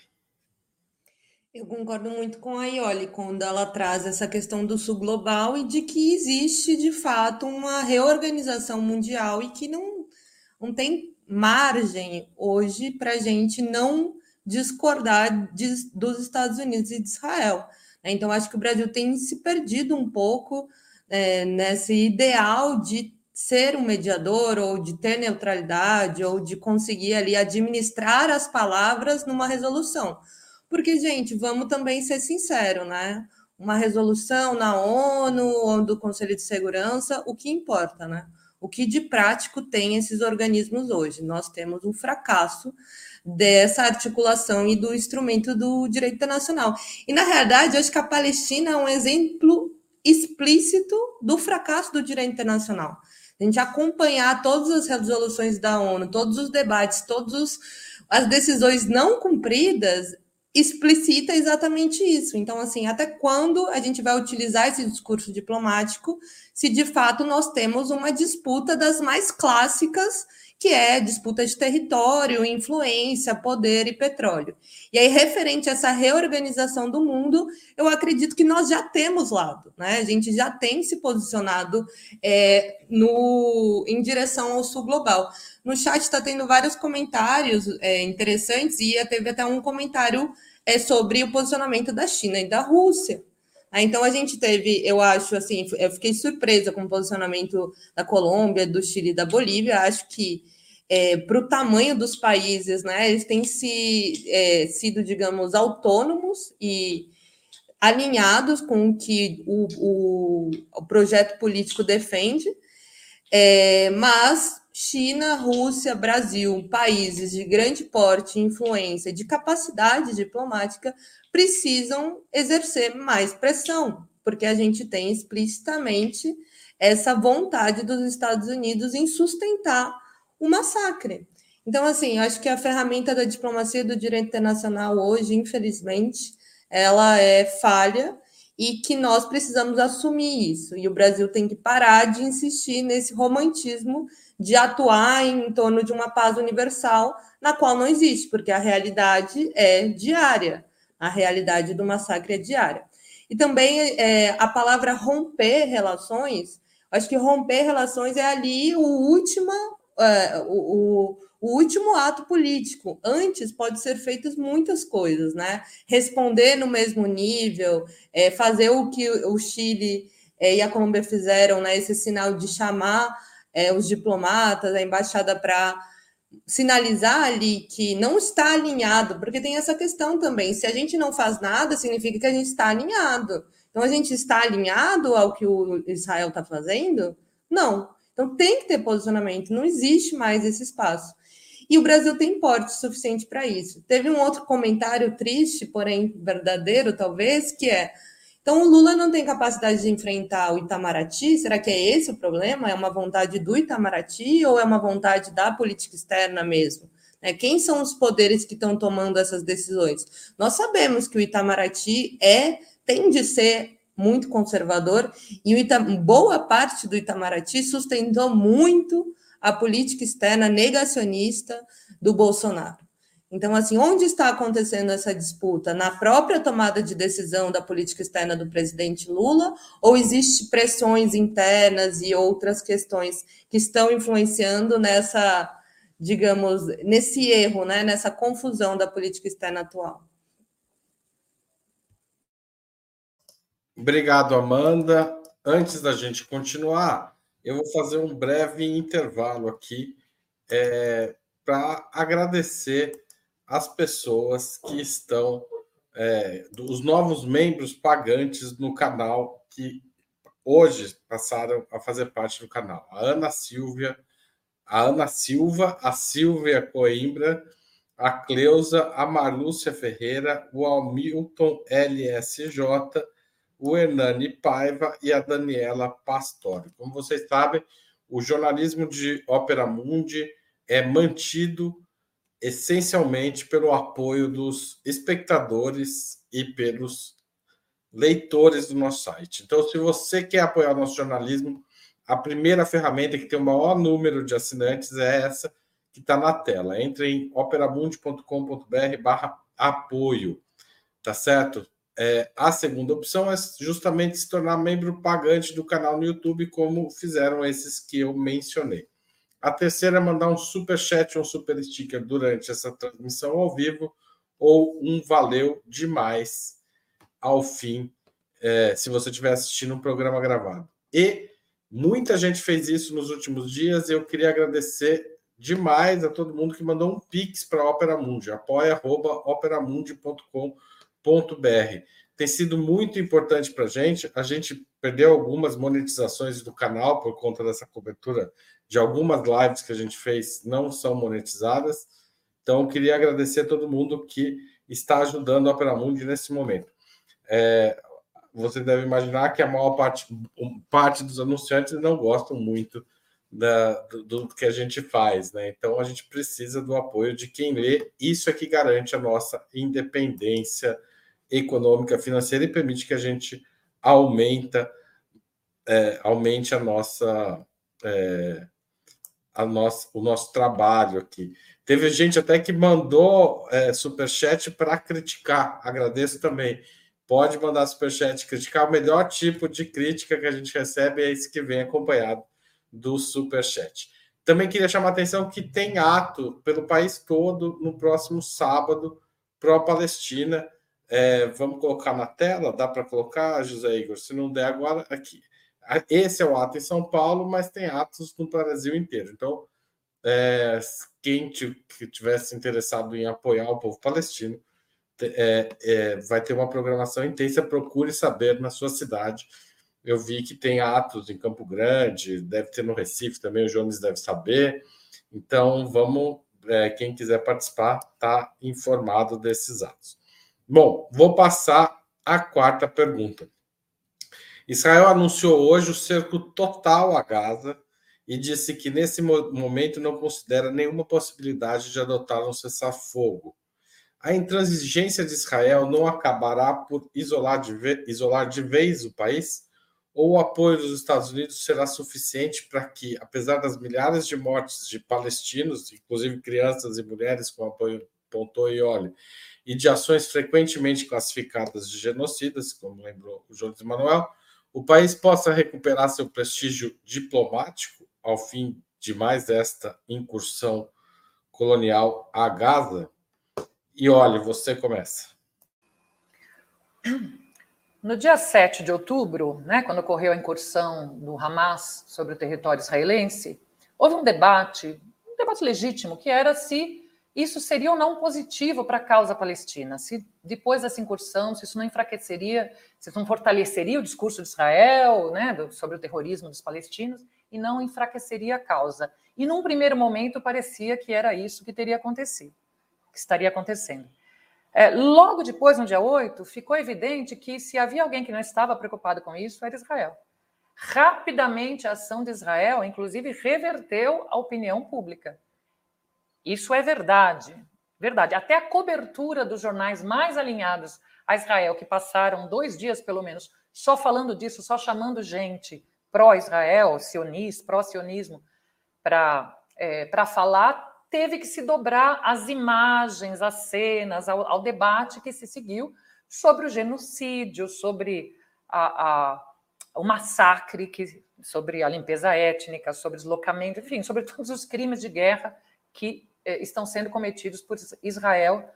Eu concordo muito com a Ioli quando ela traz essa questão do sul global e de que existe de fato uma reorganização mundial e que não, não tem margem hoje para a gente não discordar de, dos Estados Unidos e de Israel. Né? Então, acho que o Brasil tem se perdido um pouco é, nesse ideal de ser um mediador ou de ter neutralidade ou de conseguir ali administrar as palavras numa resolução porque, gente, vamos também ser sinceros, né? Uma resolução na ONU ou do Conselho de Segurança, o que importa, né? O que de prático tem esses organismos hoje? Nós temos um fracasso dessa articulação e do instrumento do direito internacional. E, na realidade, acho que a Palestina é um exemplo explícito do fracasso do direito internacional. A gente acompanhar todas as resoluções da ONU, todos os debates, todas as decisões não cumpridas, explicita exatamente isso. Então, assim, até quando a gente vai utilizar esse discurso diplomático se de fato nós temos uma disputa das mais clássicas que é disputa de território, influência, poder e petróleo. E aí, referente a essa reorganização do mundo, eu acredito que nós já temos lado, né? A gente já tem se posicionado é, no, em direção ao sul global. No chat está tendo vários comentários é, interessantes, e teve até um comentário é, sobre o posicionamento da China e da Rússia. Então a gente teve, eu acho assim, eu fiquei surpresa com o posicionamento da Colômbia, do Chile e da Bolívia. Acho que é, para o tamanho dos países, né, eles têm se, é, sido, digamos, autônomos e alinhados com o que o, o, o projeto político defende, é, mas China, Rússia, Brasil, países de grande porte, influência, de capacidade diplomática, precisam exercer mais pressão, porque a gente tem explicitamente essa vontade dos Estados Unidos em sustentar o massacre. Então, assim, acho que a ferramenta da diplomacia do direito internacional hoje, infelizmente, ela é falha e que nós precisamos assumir isso. E o Brasil tem que parar de insistir nesse romantismo de atuar em torno de uma paz universal, na qual não existe, porque a realidade é diária. A realidade do massacre é diária. E também é, a palavra romper relações, acho que romper relações é ali o último, é, o, o, último ato político. Antes pode ser feitas muitas coisas, né? Responder no mesmo nível, é, fazer o que o Chile é, e a Colômbia fizeram, né? Esse sinal de chamar é, os diplomatas, a embaixada para sinalizar ali que não está alinhado, porque tem essa questão também. Se a gente não faz nada, significa que a gente está alinhado. Então, a gente está alinhado ao que o Israel está fazendo? Não. Então, tem que ter posicionamento. Não existe mais esse espaço. E o Brasil tem porte suficiente para isso. Teve um outro comentário triste, porém verdadeiro, talvez, que é então, o Lula não tem capacidade de enfrentar o Itamaraty? Será que é esse o problema? É uma vontade do Itamaraty ou é uma vontade da política externa mesmo? É, quem são os poderes que estão tomando essas decisões? Nós sabemos que o Itamaraty é, tem de ser muito conservador e o Itam, boa parte do Itamaraty sustentou muito a política externa negacionista do Bolsonaro. Então, assim, onde está acontecendo essa disputa? Na própria tomada de decisão da política externa do presidente Lula, ou existe pressões internas e outras questões que estão influenciando nessa, digamos, nesse erro, né, nessa confusão da política externa atual? Obrigado, Amanda. Antes da gente continuar, eu vou fazer um breve intervalo aqui é, para agradecer as pessoas que estão, é, os novos membros pagantes no canal que hoje passaram a fazer parte do canal. A Ana Silvia, a Ana Silva, a Silvia Coimbra, a Cleusa, a Marlúcia Ferreira, o Hamilton LSJ, o Hernani Paiva e a Daniela Pastore. Como vocês sabem, o jornalismo de Ópera Mundi é mantido essencialmente pelo apoio dos espectadores e pelos leitores do nosso site. Então, se você quer apoiar nosso jornalismo, a primeira ferramenta que tem o maior número de assinantes é essa que está na tela. Entre em operamundi.com.br barra apoio, tá certo? É, a segunda opção é justamente se tornar membro pagante do canal no YouTube, como fizeram esses que eu mencionei. A terceira é mandar um super chat ou um super sticker durante essa transmissão ao vivo ou um valeu demais ao fim, é, se você estiver assistindo um programa gravado. E muita gente fez isso nos últimos dias. Eu queria agradecer demais a todo mundo que mandou um pix para a Opera Mundi, apoia.operamundi.com.br. Tem sido muito importante para a gente. A gente perdeu algumas monetizações do canal por conta dessa cobertura de algumas lives que a gente fez não são monetizadas. Então, queria agradecer a todo mundo que está ajudando a Opera Mundi nesse momento. É, você deve imaginar que a maior parte, parte dos anunciantes não gostam muito da, do, do, que a gente faz, né? Então a gente precisa do apoio de quem lê. Isso é que garante a nossa independência econômica, financeira e permite que a gente aumenta, é, aumente a nossa, é, a nossa, o nosso trabalho aqui. Teve gente até que mandou é, superchat para criticar. Agradeço também. Pode mandar superchat criticar. O melhor tipo de crítica que a gente recebe é esse que vem acompanhado do Superchat. Também queria chamar a atenção que tem ato pelo país todo no próximo sábado pró-Palestina. É, vamos colocar na tela? Dá para colocar, José Igor? Se não der agora, aqui. Esse é o ato em São Paulo, mas tem atos no Brasil inteiro. Então, é, quem tivesse interessado em apoiar o povo palestino, é, é, vai ter uma programação intensa. Procure saber na sua cidade eu vi que tem atos em Campo Grande, deve ter no Recife também, o Jones deve saber. Então, vamos, é, quem quiser participar, está informado desses atos. Bom, vou passar a quarta pergunta. Israel anunciou hoje o cerco total a Gaza e disse que nesse momento não considera nenhuma possibilidade de adotar um cessar-fogo. A intransigência de Israel não acabará por isolar de, isolar de vez o país? ou o apoio dos Estados Unidos será suficiente para que, apesar das milhares de mortes de palestinos, inclusive crianças e mulheres com apoio Pontoioli, e de ações frequentemente classificadas de genocidas, como lembrou o Jones Manuel, o país possa recuperar seu prestígio diplomático ao fim de mais esta incursão colonial a Gaza? E olha, você começa. No dia 7 de outubro, né, quando ocorreu a incursão do Hamas sobre o território israelense, houve um debate, um debate legítimo, que era se isso seria ou não positivo para a causa palestina, se depois dessa incursão, se isso não enfraqueceria, se isso não fortaleceria o discurso de Israel né, sobre o terrorismo dos palestinos e não enfraqueceria a causa. E num primeiro momento parecia que era isso que teria acontecido, que estaria acontecendo. É, logo depois, no dia 8, ficou evidente que se havia alguém que não estava preocupado com isso, era Israel. Rapidamente, a ação de Israel, inclusive, reverteu a opinião pública. Isso é verdade. Verdade. Até a cobertura dos jornais mais alinhados a Israel, que passaram dois dias, pelo menos, só falando disso, só chamando gente pró-Israel, sionista, pró-sionismo, para é, falar, teve que se dobrar às imagens, às cenas, ao, ao debate que se seguiu sobre o genocídio, sobre a, a, o massacre, que, sobre a limpeza étnica, sobre deslocamento, enfim, sobre todos os crimes de guerra que estão sendo cometidos por Israel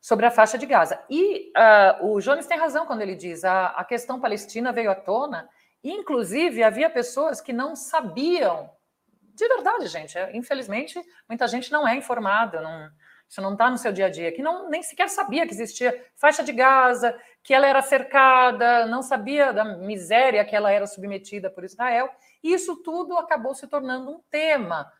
sobre a faixa de Gaza. E uh, o Jones tem razão quando ele diz a, a questão palestina veio à tona, inclusive havia pessoas que não sabiam de verdade, gente. É, infelizmente, muita gente não é informada, não, isso não está no seu dia a dia, que não nem sequer sabia que existia faixa de Gaza, que ela era cercada, não sabia da miséria que ela era submetida por Israel. E isso tudo acabou se tornando um tema,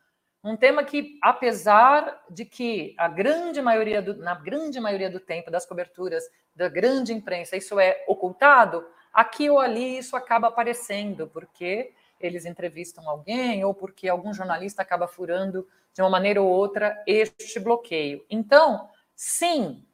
um tema que, apesar de que a grande maioria do, na grande maioria do tempo das coberturas da grande imprensa isso é ocultado, aqui ou ali isso acaba aparecendo, porque eles entrevistam alguém ou porque algum jornalista acaba furando de uma maneira ou outra este bloqueio. Então, sim,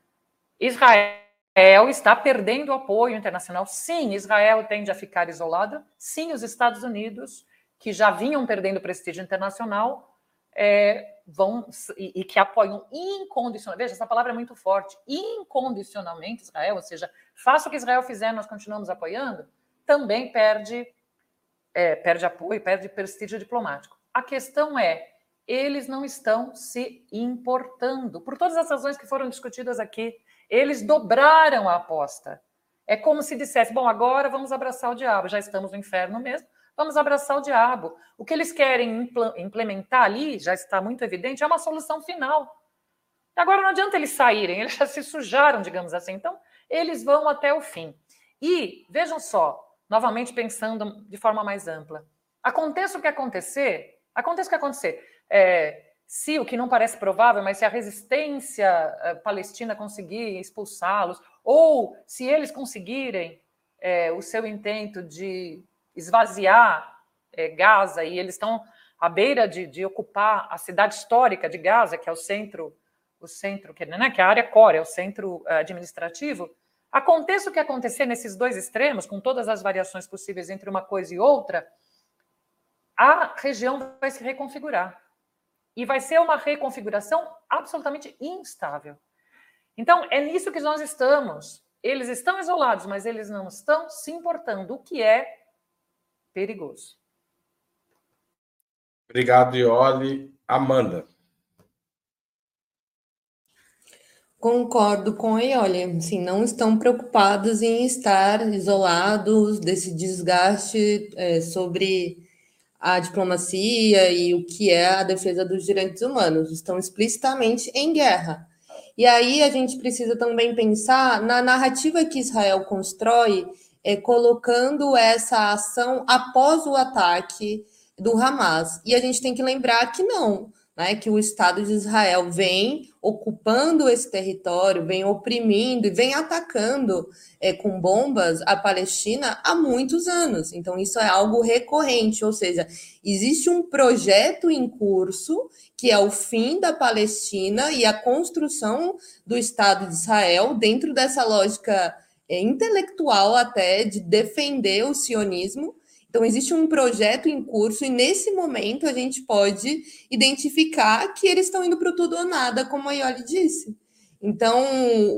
Israel está perdendo apoio internacional. Sim, Israel tende a ficar isolada. Sim, os Estados Unidos, que já vinham perdendo prestígio internacional, é, vão e, e, que apoiam incondicionalmente. Veja, essa palavra é muito forte. Incondicionalmente Israel, ou seja, faça o que Israel fizer, nós continuamos apoiando. Também perde é, perde apoio, perde prestígio diplomático. A questão é, eles não estão se importando. Por todas as razões que foram discutidas aqui, eles dobraram a aposta. É como se dissesse: bom, agora vamos abraçar o diabo, já estamos no inferno mesmo, vamos abraçar o diabo. O que eles querem implementar ali, já está muito evidente, é uma solução final. Agora não adianta eles saírem, eles já se sujaram, digamos assim. Então, eles vão até o fim. E vejam só, novamente pensando de forma mais ampla, aconteça o que acontecer, aconteça o que acontecer. É, se o que não parece provável, mas se a resistência eh, palestina conseguir expulsá-los, ou se eles conseguirem é, o seu intento de esvaziar é, Gaza e eles estão à beira de, de, ocupar a cidade histórica de Gaza, que é o centro, o centro que, né, que é a área core, é o centro administrativo. Aconteça o que acontecer nesses dois extremos, com todas as variações possíveis entre uma coisa e outra, a região vai se reconfigurar. E vai ser uma reconfiguração absolutamente instável. Então, é nisso que nós estamos. Eles estão isolados, mas eles não estão se importando, o que é perigoso. Obrigado, Ioli. Amanda. Concordo com a Ioli. Assim, não estão preocupados em estar isolados desse desgaste é, sobre a diplomacia e o que é a defesa dos direitos humanos. Estão explicitamente em guerra. E aí a gente precisa também pensar na narrativa que Israel constrói, é, colocando essa ação após o ataque do Hamas. E a gente tem que lembrar que não né, que o Estado de Israel vem ocupando esse território, vem oprimindo e vem atacando é, com bombas a Palestina há muitos anos. Então, isso é algo recorrente, ou seja, existe um projeto em curso que é o fim da Palestina e a construção do Estado de Israel dentro dessa lógica é, intelectual até de defender o sionismo então, existe um projeto em curso e nesse momento a gente pode identificar que eles estão indo para o tudo ou nada, como a Ioli disse. Então,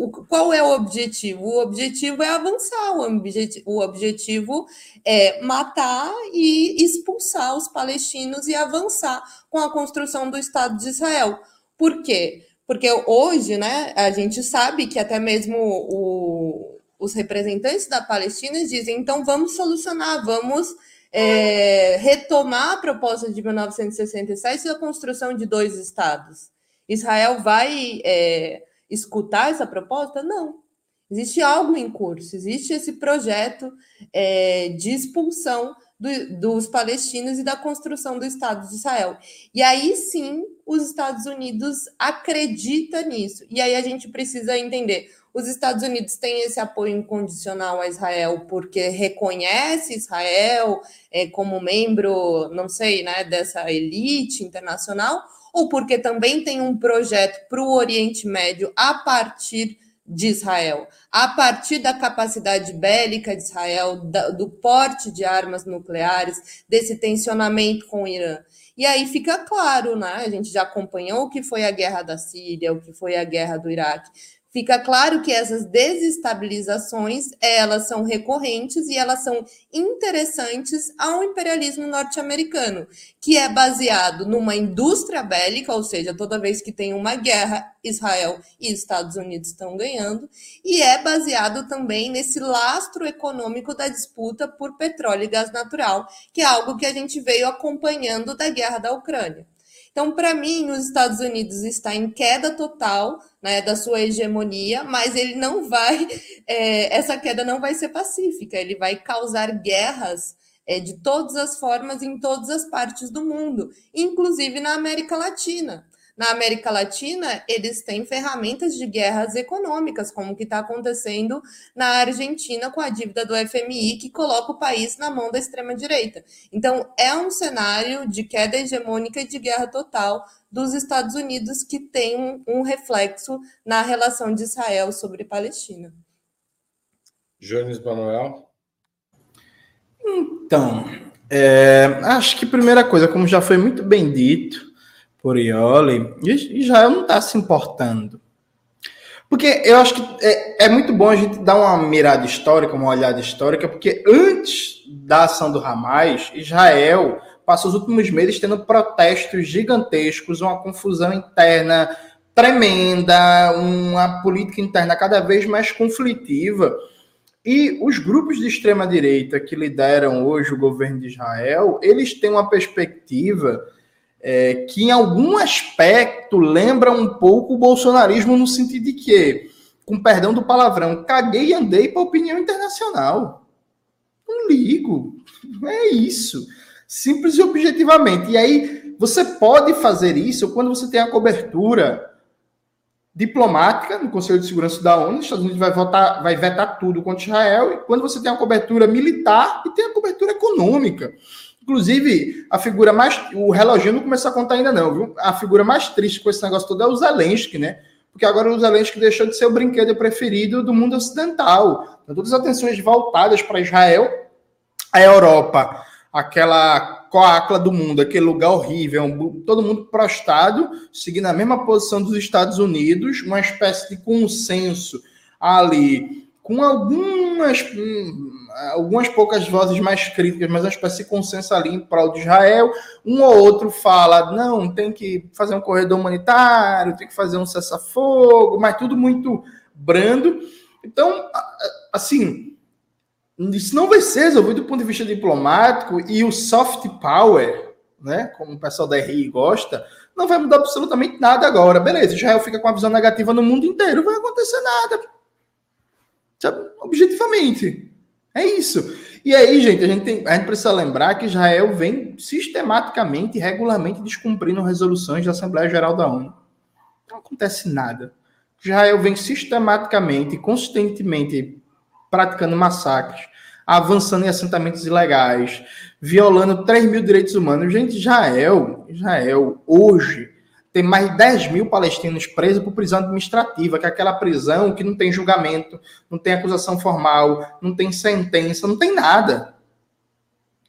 o, qual é o objetivo? O objetivo é avançar, o, objetivo, o objetivo é matar e expulsar os palestinos e avançar com a construção do Estado de Israel. Por quê? Porque hoje, né, a gente sabe que até mesmo o, os representantes da Palestina dizem, então vamos solucionar, vamos é, retomar a proposta de 1967 da construção de dois estados. Israel vai é, escutar essa proposta? Não. Existe algo em curso, existe esse projeto é, de expulsão do, dos palestinos e da construção do Estado de Israel. E aí sim, os Estados Unidos acreditam nisso. E aí a gente precisa entender os Estados Unidos têm esse apoio incondicional a Israel porque reconhece Israel é, como membro, não sei, né, dessa elite internacional, ou porque também tem um projeto para o Oriente Médio a partir de Israel, a partir da capacidade bélica de Israel, da, do porte de armas nucleares, desse tensionamento com o Irã. E aí fica claro, né? A gente já acompanhou o que foi a guerra da Síria, o que foi a guerra do Iraque fica claro que essas desestabilizações elas são recorrentes e elas são interessantes ao imperialismo norte-americano, que é baseado numa indústria bélica, ou seja, toda vez que tem uma guerra, Israel e Estados Unidos estão ganhando, e é baseado também nesse lastro econômico da disputa por petróleo e gás natural, que é algo que a gente veio acompanhando da guerra da Ucrânia. Então, para mim, os Estados Unidos está em queda total né, da sua hegemonia, mas ele não vai, é, essa queda não vai ser pacífica, ele vai causar guerras é, de todas as formas em todas as partes do mundo, inclusive na América Latina. Na América Latina, eles têm ferramentas de guerras econômicas, como o que está acontecendo na Argentina com a dívida do FMI, que coloca o país na mão da extrema-direita. Então, é um cenário de queda hegemônica e de guerra total dos Estados Unidos que tem um, um reflexo na relação de Israel sobre Palestina. Jones Manuel. Então, é, acho que primeira coisa, como já foi muito bem dito, por Ioli, Israel não está se importando. Porque eu acho que é, é, muito bom a gente dar uma mirada histórica, uma olhada histórica, porque antes da ação do Hamas, Israel passou os últimos meses tendo protestos gigantescos, uma confusão interna tremenda, uma política interna cada vez mais conflitiva. E os grupos de extrema direita que lideram hoje o governo de Israel, eles têm uma perspectiva é, que em algum aspecto lembra um pouco o bolsonarismo no sentido de que, com perdão do palavrão, caguei e andei para a opinião internacional. Não ligo. É isso. Simples e objetivamente. E aí, você pode fazer isso quando você tem a cobertura diplomática no Conselho de Segurança da ONU, os Estados Unidos vai votar, vai vetar tudo contra Israel, e quando você tem a cobertura militar e tem a cobertura econômica. Inclusive, a figura mais. O reloginho não começou a contar ainda, não, viu? A figura mais triste com esse negócio todo é o Zelensky, né? Porque agora o Zelensky deixou de ser o brinquedo preferido do mundo ocidental. Então, todas as atenções voltadas para Israel, a Europa, aquela coacla do mundo, aquele lugar horrível, todo mundo prostrado, seguindo a mesma posição dos Estados Unidos, uma espécie de consenso ali, com algumas hum, algumas poucas vozes mais críticas, mas uma espécie de consenso ali em prol de Israel. Um ou outro fala, não, tem que fazer um corredor humanitário, tem que fazer um cessar-fogo, mas tudo muito brando. Então, assim, isso não vai ser resolvido do ponto de vista diplomático e o soft power, né, como o pessoal da RI gosta, não vai mudar absolutamente nada agora. Beleza, Israel fica com a visão negativa no mundo inteiro, não vai acontecer nada. Objetivamente. É isso. E aí, gente, a gente, tem, a gente precisa lembrar que Israel vem sistematicamente e regularmente descumprindo resoluções da Assembleia Geral da ONU. Não acontece nada. Israel vem sistematicamente, consistentemente praticando massacres, avançando em assentamentos ilegais, violando 3 mil direitos humanos. Gente, Israel, Israel, hoje, tem mais de 10 mil palestinos presos por prisão administrativa, que é aquela prisão que não tem julgamento, não tem acusação formal, não tem sentença, não tem nada.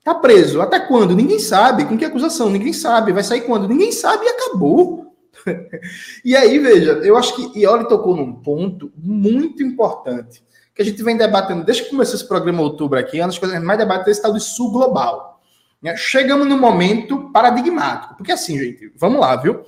Tá preso. Até quando? Ninguém sabe. Com que acusação? Ninguém sabe. Vai sair quando? Ninguém sabe e acabou. e aí, veja, eu acho que Ioli tocou num ponto muito importante, que a gente vem debatendo desde que começou esse programa outubro aqui, uma das coisas mais debatida é esse tal de sul global. Chegamos num momento paradigmático. Porque assim, gente, vamos lá, viu?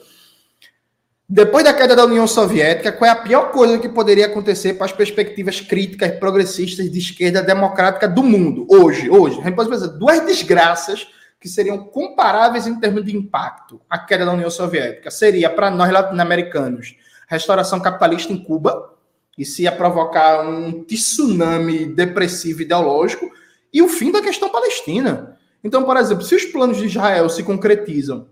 Depois da queda da União Soviética, qual é a pior coisa que poderia acontecer para as perspectivas críticas progressistas de esquerda democrática do mundo? Hoje, hoje. A gente pode duas desgraças que seriam comparáveis em termos de impacto. A queda da União Soviética seria, para nós latino-americanos, restauração capitalista em Cuba, isso ia provocar um tsunami depressivo ideológico, e o fim da questão palestina. Então, por exemplo, se os planos de Israel se concretizam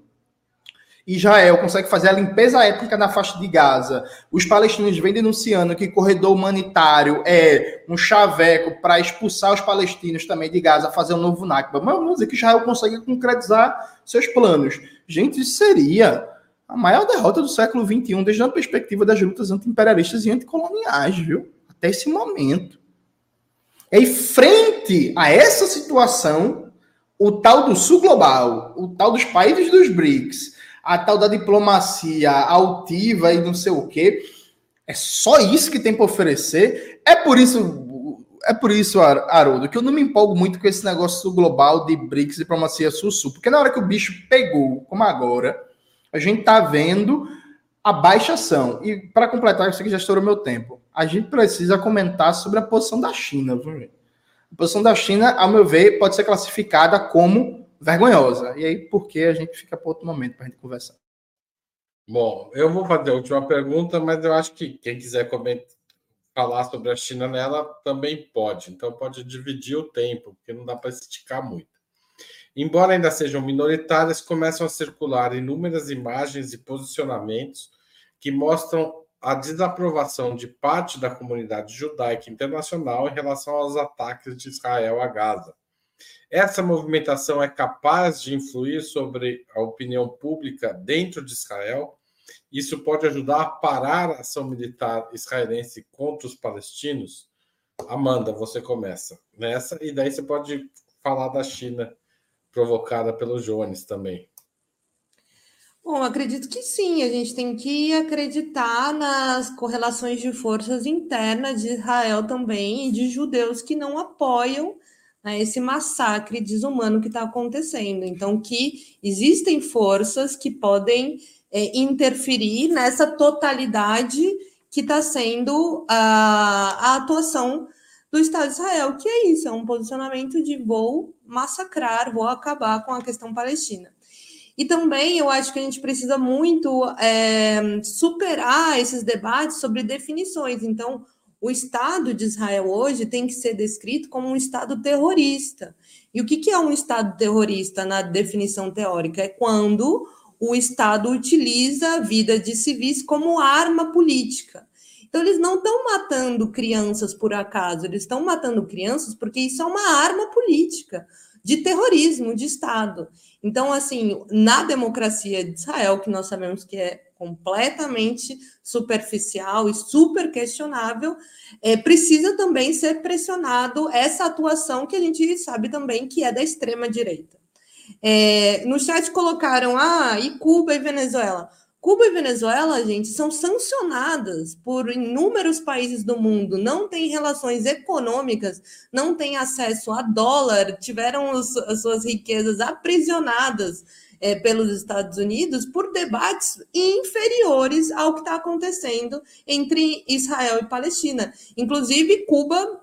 Israel consegue fazer a limpeza étnica na faixa de Gaza. Os palestinos vêm denunciando que corredor humanitário é um chaveco para expulsar os palestinos também de Gaza, fazer um novo Nakba. Mas vamos dizer que Israel consegue concretizar seus planos. Gente, isso seria a maior derrota do século XXI, desde a perspectiva das lutas anti-imperialistas e anticoloniais, viu? Até esse momento. E frente a essa situação, o tal do sul global, o tal dos países dos BRICS, a tal da diplomacia altiva e não sei o quê. É só isso que tem para oferecer. É por isso, é por isso, Haroldo, que eu não me empolgo muito com esse negócio global de BRICS, diplomacia sul-sul, porque na hora que o bicho pegou, como agora, a gente tá vendo a baixação. E para completar, isso aqui já estourou meu tempo. A gente precisa comentar sobre a posição da China. Viu? A posição da China, ao meu ver, pode ser classificada como vergonhosa. E aí, por que a gente fica para outro momento para a gente conversar? Bom, eu vou fazer a última pergunta, mas eu acho que quem quiser comentar, falar sobre a China nela também pode. Então, pode dividir o tempo, porque não dá para esticar muito. Embora ainda sejam minoritárias, começam a circular inúmeras imagens e posicionamentos que mostram a desaprovação de parte da comunidade judaica internacional em relação aos ataques de Israel a Gaza essa movimentação é capaz de influir sobre a opinião pública dentro de Israel? Isso pode ajudar a parar a ação militar israelense contra os palestinos? Amanda, você começa nessa, e daí você pode falar da China provocada pelo Jones também. Bom, acredito que sim, a gente tem que acreditar nas correlações de forças internas de Israel também e de judeus que não apoiam né, esse massacre desumano que está acontecendo. Então, que existem forças que podem é, interferir nessa totalidade que está sendo a, a atuação do Estado de Israel, que é isso, é um posicionamento de vou massacrar, vou acabar com a questão palestina. E também eu acho que a gente precisa muito é, superar esses debates sobre definições. Então, o Estado de Israel hoje tem que ser descrito como um Estado terrorista. E o que, é um Estado terrorista na definição teórica? É quando o Estado utiliza a vida de civis como arma política. Então, eles não estão matando crianças por acaso, eles estão matando crianças porque isso é uma arma política de terrorismo de Estado. Então, assim, na democracia de Israel, que nós sabemos que é completamente superficial e super questionável, é, precisa também ser pressionado essa atuação que a gente sabe também que é da extrema direita. É, no chat colocaram, ah, e Cuba e Venezuela? Cuba e Venezuela, gente, são sancionadas por inúmeros países do mundo, não têm relações econômicas, não têm acesso a dólar, tiveram os, as suas riquezas aprisionadas é, pelos Estados Unidos por debates inferiores ao que está acontecendo entre Israel e Palestina. Inclusive, Cuba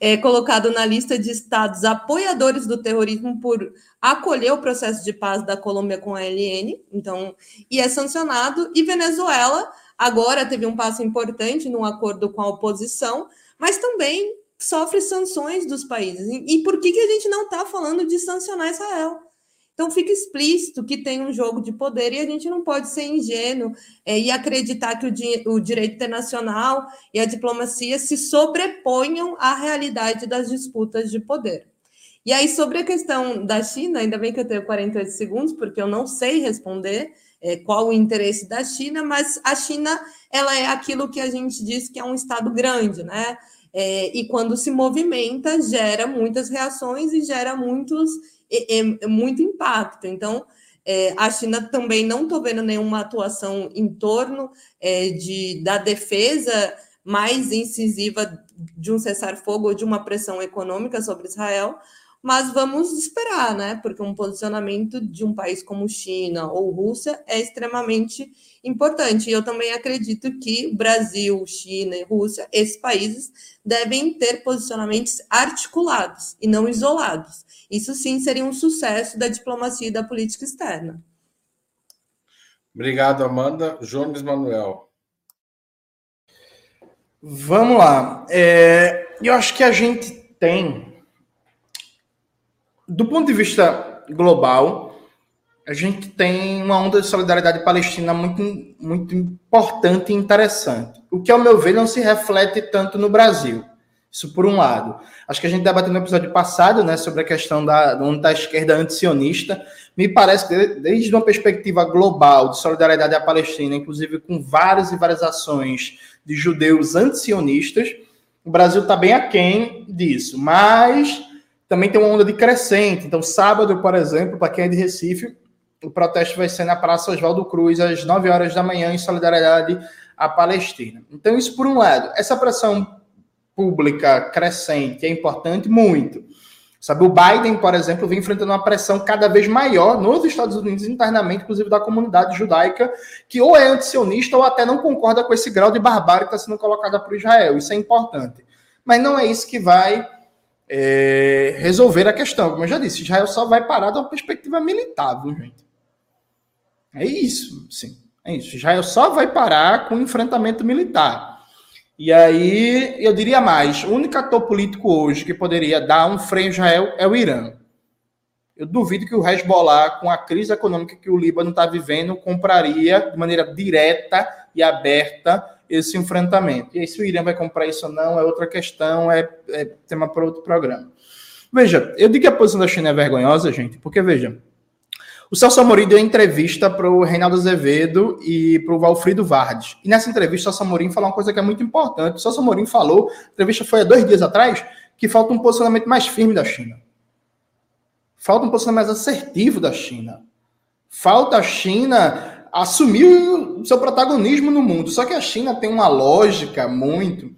é colocado na lista de estados apoiadores do terrorismo por acolher o processo de paz da Colômbia com a LN, então, e é sancionado, e Venezuela agora teve um passo importante no acordo com a oposição, mas também sofre sanções dos países. E por que, que a gente não está falando de sancionar Israel? Então fica explícito que tem um jogo de poder e a gente não pode ser ingênuo é, e acreditar que o, di o direito internacional e a diplomacia se sobreponham à realidade das disputas de poder. E aí, sobre a questão da China, ainda bem que eu tenho 48 segundos, porque eu não sei responder é, qual o interesse da China, mas a China ela é aquilo que a gente diz que é um Estado grande, né? É, e quando se movimenta, gera muitas reações e gera muitos é, é muito impacto. Então, é, a China também não estou vendo nenhuma atuação em torno é, de, da defesa mais incisiva de um cessar-fogo ou de uma pressão econômica sobre Israel, mas vamos esperar, né? Porque um posicionamento de um país como China ou Rússia é extremamente importante. E eu também acredito que Brasil, China e Rússia, esses países, devem ter posicionamentos articulados e não isolados. Isso sim seria um sucesso da diplomacia e da política externa. Obrigado, Amanda. Jones Manuel. Vamos lá. É, eu acho que a gente tem, do ponto de vista global, a gente tem uma onda de solidariedade palestina muito, muito importante e interessante. O que, ao meu ver, não se reflete tanto no Brasil. Isso por um lado. Acho que a gente debateu no episódio passado, né, sobre a questão da, da esquerda antisionista. Me parece que, desde uma perspectiva global de solidariedade à Palestina, inclusive com várias e várias ações de judeus antisionistas, o Brasil está bem aquém disso. Mas também tem uma onda de crescente. Então, sábado, por exemplo, para quem é de Recife, o protesto vai ser na Praça Oswaldo Cruz, às 9 horas da manhã, em solidariedade à Palestina. Então, isso por um lado. Essa pressão pública crescente é importante muito. Sabe, o Biden, por exemplo, vem enfrentando uma pressão cada vez maior nos Estados Unidos, internamente, inclusive da comunidade judaica, que ou é antisionista ou até não concorda com esse grau de barbárie que está sendo colocada por Israel. Isso é importante. Mas não é isso que vai é, resolver a questão. Como eu já disse, Israel só vai parar de uma perspectiva militar, viu, gente? É isso, sim. É isso. Israel só vai parar com enfrentamento militar. E aí, eu diria mais: o único ator político hoje que poderia dar um freio a Israel é o Irã. Eu duvido que o Hezbollah, com a crise econômica que o Líbano está vivendo, compraria de maneira direta e aberta esse enfrentamento. E aí, se o Irã vai comprar isso ou não, é outra questão, é, é tema para outro programa. Veja, eu digo que a posição da China é vergonhosa, gente, porque, veja, o Celso Amorim deu entrevista para o Reinaldo Azevedo e para o Valfrido Vardes. E nessa entrevista, o Celso Amorim falou uma coisa que é muito importante. O Celso Amorim falou, a entrevista foi há dois dias atrás, que falta um posicionamento mais firme da China. Falta um posicionamento mais assertivo da China. Falta a China assumir o seu protagonismo no mundo. Só que a China tem uma lógica muito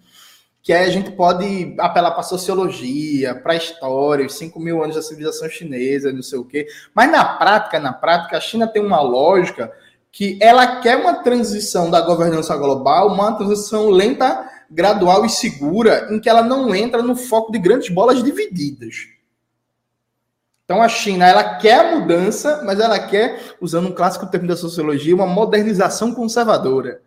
que aí a gente pode apelar para sociologia, para história, os 5 mil anos da civilização chinesa, não sei o quê. Mas na prática, na prática, a China tem uma lógica que ela quer uma transição da governança global, uma transição lenta gradual e segura em que ela não entra no foco de grandes bolas divididas. Então a China, ela quer mudança, mas ela quer, usando um clássico termo da sociologia, uma modernização conservadora.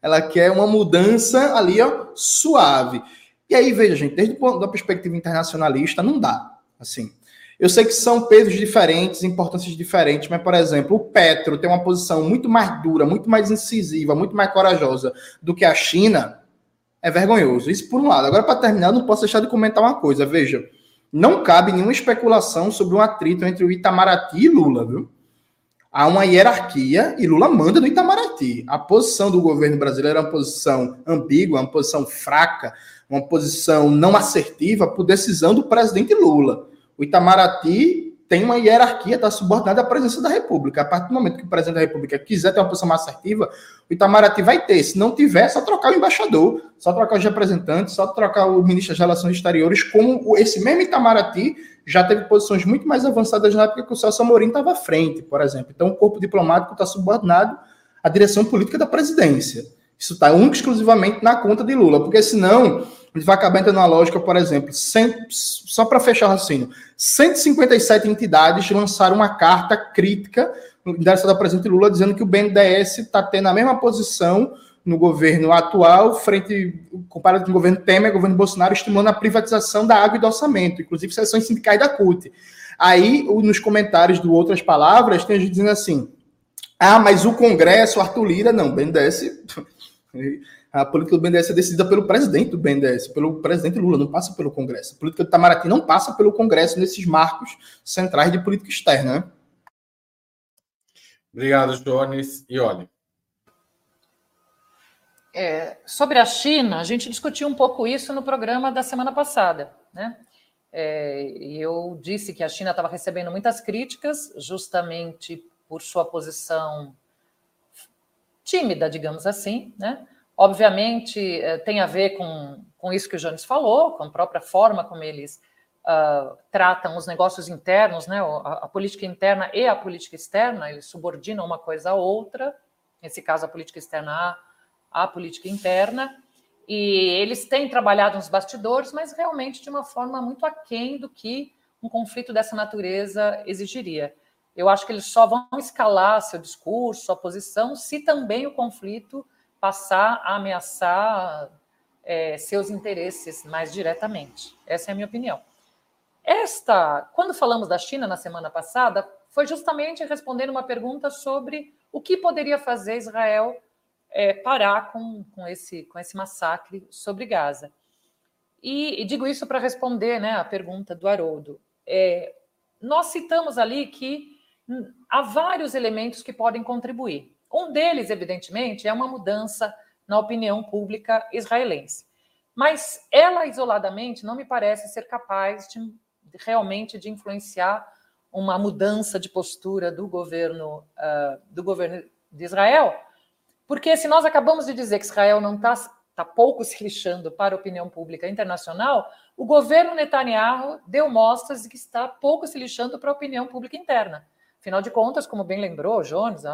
Ela quer uma mudança ali, ó, suave. E aí, veja, gente, desde a perspectiva internacionalista, não dá. Assim, eu sei que são pesos diferentes, importâncias diferentes, mas, por exemplo, o Petro tem uma posição muito mais dura, muito mais incisiva, muito mais corajosa do que a China. É vergonhoso. Isso por um lado. Agora, para terminar, não posso deixar de comentar uma coisa. Veja, não cabe nenhuma especulação sobre um atrito entre o Itamaraty e Lula, viu? Há uma hierarquia e Lula manda no Itamaraty. A posição do governo brasileiro é uma posição ambígua, uma posição fraca, uma posição não assertiva por decisão do presidente Lula. O Itamaraty tem uma hierarquia, está subordinada à presença da República. A partir do momento que o presidente da República quiser ter uma posição mais assertiva, o Itamaraty vai ter. Se não tiver, é só trocar o embaixador, só trocar os representantes, só trocar o ministro das Relações Exteriores, como esse mesmo Itamaraty já teve posições muito mais avançadas na época que o Celso Amorim estava à frente, por exemplo. Então, o corpo diplomático está subordinado à direção política da presidência. Isso está único exclusivamente na conta de Lula, porque senão gente vai acabar entrando na lógica, por exemplo, 100, só para fechar o raciocínio, 157 entidades lançaram uma carta crítica endereçada ao presidente Lula dizendo que o BNDES está tendo a mesma posição no governo atual, frente comparado com o governo Temer, o governo Bolsonaro, estimulando a privatização da água e do orçamento, inclusive sessões sindicais da CUT. Aí, nos comentários do Outras Palavras, tem gente dizendo assim: ah, mas o Congresso, Arthur Lira, não, BNDES. A política do BNDES é decidida pelo presidente do BNDES, pelo presidente Lula, não passa pelo Congresso. A política do Itamaraty não passa pelo Congresso nesses marcos centrais de política externa. Né? Obrigado, Jones. E olha. É, sobre a China, a gente discutiu um pouco isso no programa da semana passada, né? É, eu disse que a China estava recebendo muitas críticas, justamente por sua posição tímida, digamos assim, né? Obviamente, é, tem a ver com, com isso que o Jones falou, com a própria forma como eles uh, tratam os negócios internos, né? A, a, política interna e a política externa, eles subordinam uma coisa à outra, nesse caso, a política externa à, à política interna, e eles têm trabalhado nos bastidores, mas realmente de uma forma muito aquém do que um conflito dessa natureza exigiria. Eu acho que eles só vão escalar seu discurso, sua posição, se também o conflito passar a ameaçar é, seus interesses mais diretamente. Essa é a minha opinião. Esta, quando falamos da China na semana passada, foi justamente respondendo uma pergunta sobre o que poderia fazer Israel é, parar com, com, esse, com esse massacre sobre Gaza. E, e digo isso para responder né, a pergunta do Haroldo. É, nós citamos ali que há vários elementos que podem contribuir. Um deles, evidentemente, é uma mudança na opinião pública israelense. Mas ela isoladamente não me parece ser capaz de, realmente de influenciar uma mudança de postura do governo uh, do governo de Israel, porque se nós acabamos de dizer que Israel não está tá pouco se lixando para a opinião pública internacional, o governo Netanyahu deu mostras de que está pouco se lixando para a opinião pública interna. Afinal de contas, como bem lembrou Jones,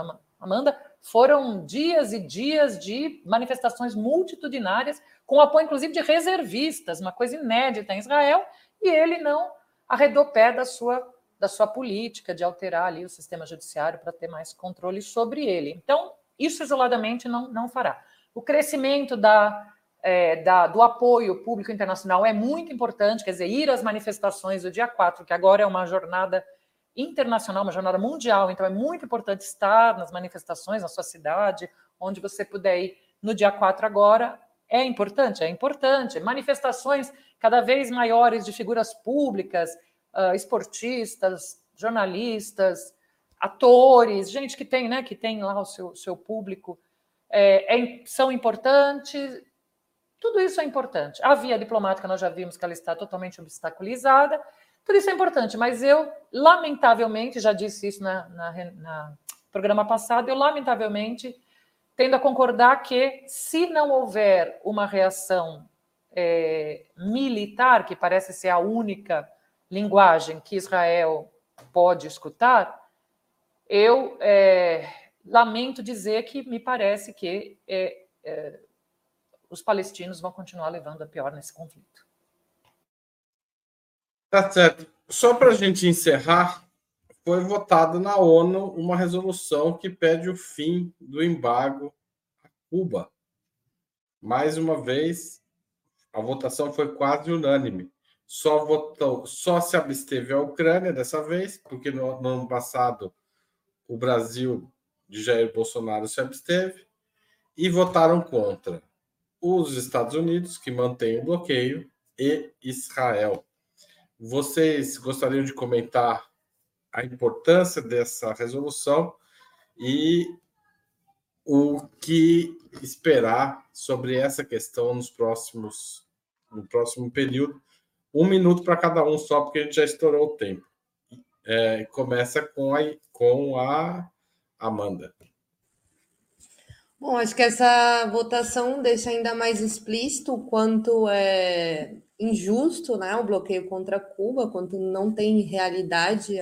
Amanda, foram dias e dias de manifestações multitudinárias, com apoio, inclusive, de reservistas, uma coisa inédita em Israel, e ele não arredou pé da sua, da sua política de alterar ali o sistema judiciário para ter mais controle sobre ele. Então, isso isoladamente não, não fará. O crescimento da, é, da, do apoio público internacional é muito importante, quer dizer, ir às manifestações do dia 4, que agora é uma jornada internacional, uma jornada mundial, então é muito importante estar nas manifestações na sua cidade, onde você puder ir no dia 4 agora. É importante? É importante. Manifestações cada vez maiores de figuras públicas, uh, esportistas, jornalistas, atores, gente que tem, né, que tem lá o seu, seu público, é, é, são importantes. Tudo isso é importante. A via diplomática, nós já vimos que ela está totalmente obstaculizada, tudo isso é importante, mas eu, lamentavelmente, já disse isso na, na, na programa passado, eu, lamentavelmente, tendo a concordar que, se não houver uma reação é, militar, que parece ser a única linguagem que Israel pode escutar, eu é, lamento dizer que me parece que é, é, os palestinos vão continuar levando a pior nesse conflito. Tá certo. Só para a gente encerrar, foi votada na ONU uma resolução que pede o fim do embargo a Cuba. Mais uma vez, a votação foi quase unânime. Só votou, só se absteve a Ucrânia dessa vez, porque no, no ano passado o Brasil de Jair Bolsonaro se absteve e votaram contra os Estados Unidos, que mantém o bloqueio, e Israel. Vocês gostariam de comentar a importância dessa resolução e o que esperar sobre essa questão nos próximos no próximo período. Um minuto para cada um só, porque a gente já estourou o tempo. É, começa com a, com a Amanda. Bom, acho que essa votação deixa ainda mais explícito o quanto é injusto né, o bloqueio contra Cuba, quanto não tem realidade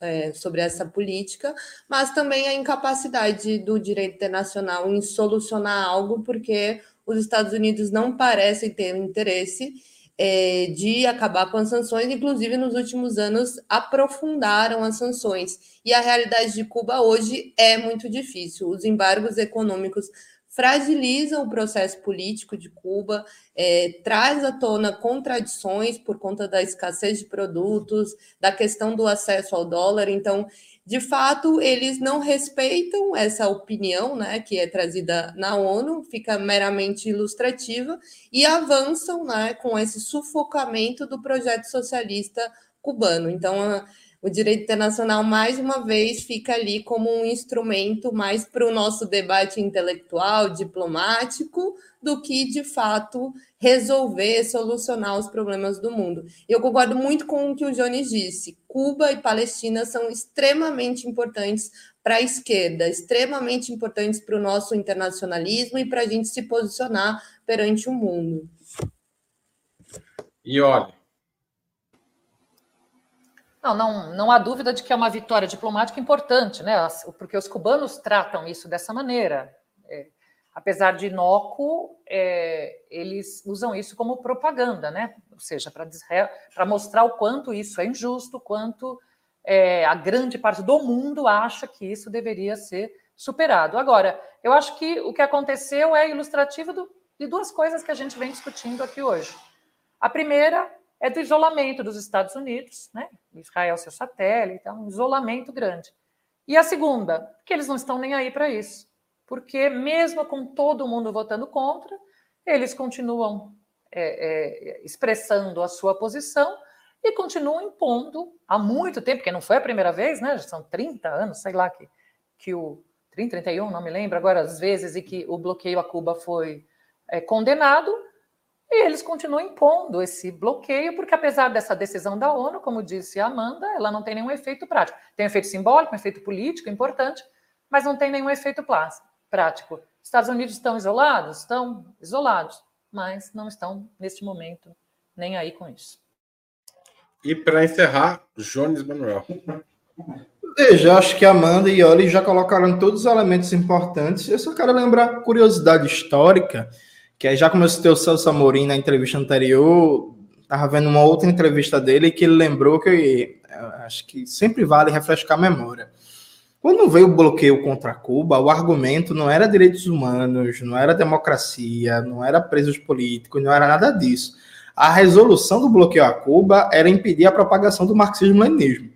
é, sobre essa política, mas também a incapacidade do direito internacional em solucionar algo, porque os Estados Unidos não parecem ter interesse é, de acabar com as sanções, inclusive nos últimos anos aprofundaram as sanções. E a realidade de Cuba hoje é muito difícil. Os embargos econômicos fragilizam o processo político de Cuba, é, traz à tona contradições por conta da escassez de produtos, da questão do acesso ao dólar. Então, de fato, eles não respeitam essa opinião, né, que é trazida na ONU, fica meramente ilustrativa e avançam, né, com esse sufocamento do projeto socialista cubano. Então, o direito internacional, mais uma vez, fica ali como um instrumento mais para o nosso debate intelectual, diplomático, do que, de fato, resolver, solucionar os problemas do mundo. Eu concordo muito com o que o Jones disse. Cuba e Palestina são extremamente importantes para a esquerda, extremamente importantes para o nosso internacionalismo e para a gente se posicionar perante o mundo. E olha. Não, não, não há dúvida de que é uma vitória diplomática importante, né? Porque os cubanos tratam isso dessa maneira. É, apesar de inócuo, é, eles usam isso como propaganda, né? Ou seja, para mostrar o quanto isso é injusto, quanto é, a grande parte do mundo acha que isso deveria ser superado. Agora, eu acho que o que aconteceu é ilustrativo do, de duas coisas que a gente vem discutindo aqui hoje. A primeira é do isolamento dos Estados Unidos, né? Israel seu satélite, então, um isolamento grande. E a segunda, que eles não estão nem aí para isso porque mesmo com todo mundo votando contra, eles continuam é, é, expressando a sua posição e continuam impondo há muito tempo, porque não foi a primeira vez, né? Já são 30 anos, sei lá, que, que o 30, 31, não me lembro agora as vezes em que o bloqueio a Cuba foi é, condenado, e eles continuam impondo esse bloqueio, porque apesar dessa decisão da ONU, como disse a Amanda, ela não tem nenhum efeito prático. Tem um efeito simbólico, um efeito político importante, mas não tem nenhum efeito plástico prático. Estados Unidos estão isolados? Estão isolados, mas não estão, neste momento, nem aí com isso. E para encerrar, Jones Manuel. Veja, acho que Amanda e Oli já colocaram todos os elementos importantes. Eu só quero lembrar curiosidade histórica, que aí já eu citei o Celso Amorim na entrevista anterior, estava vendo uma outra entrevista dele que ele lembrou que acho que sempre vale refrescar a memória. Quando veio o bloqueio contra Cuba, o argumento não era direitos humanos, não era democracia, não era presos políticos, não era nada disso. A resolução do bloqueio a Cuba era impedir a propagação do marxismo-leninismo.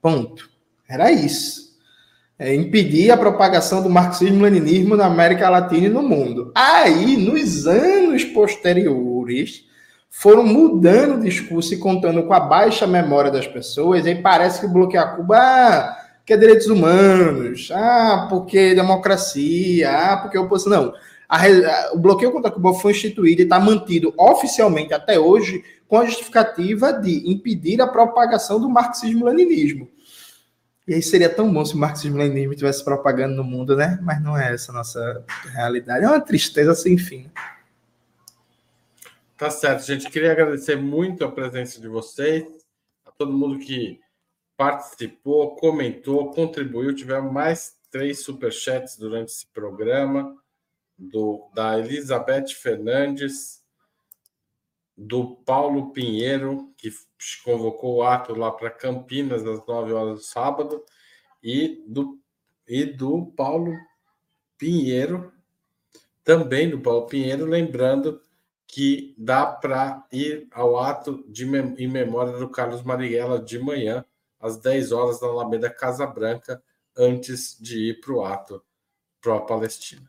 Ponto. Era isso. É impedir a propagação do marxismo-leninismo na América Latina e no mundo. Aí, nos anos posteriores, foram mudando o discurso e contando com a baixa memória das pessoas, e parece que a Cuba ah, porque é direitos humanos, ah, porque democracia, ah, porque oposição. Não. A, a, o bloqueio contra Cuba foi instituído e está mantido oficialmente até hoje com a justificativa de impedir a propagação do marxismo-leninismo. E aí seria tão bom se o marxismo-leninismo estivesse propagando no mundo, né? Mas não é essa a nossa realidade. É uma tristeza sem fim. Tá certo, gente. Queria agradecer muito a presença de vocês, a todo mundo que participou, comentou, contribuiu. Tivemos mais três superchats durante esse programa. do, da Elizabeth Fernandes, do Paulo Pinheiro, que convocou o ato lá para Campinas às 9 horas do sábado, e do, e do Paulo Pinheiro, também do Paulo Pinheiro, lembrando que dá para ir ao ato de, em memória do Carlos Marighella de manhã, às 10 horas, na Alameda Casa Branca, antes de ir para o ato pró-Palestina.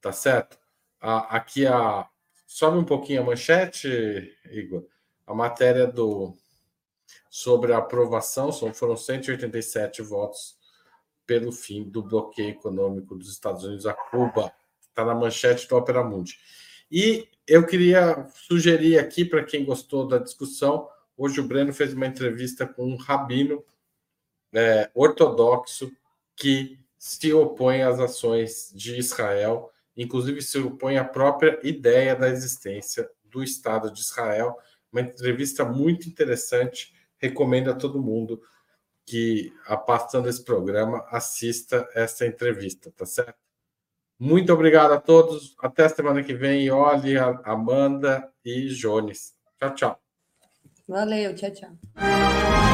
Tá certo? aqui a. Sobe um pouquinho a manchete, Igor. A matéria do sobre a aprovação foram 187 votos pelo fim do bloqueio econômico dos Estados Unidos a Cuba. Está na manchete do Opera Mundi. E eu queria sugerir aqui, para quem gostou da discussão, hoje o Breno fez uma entrevista com um rabino é, ortodoxo que se opõe às ações de Israel, inclusive se opõe à própria ideia da existência do Estado de Israel. Uma entrevista muito interessante, recomendo a todo mundo que, passando esse programa, assista essa entrevista, tá certo? Muito obrigado a todos. Até semana que vem. Olhe, Amanda e Jones. Tchau, tchau. Valeu, tchau, tchau.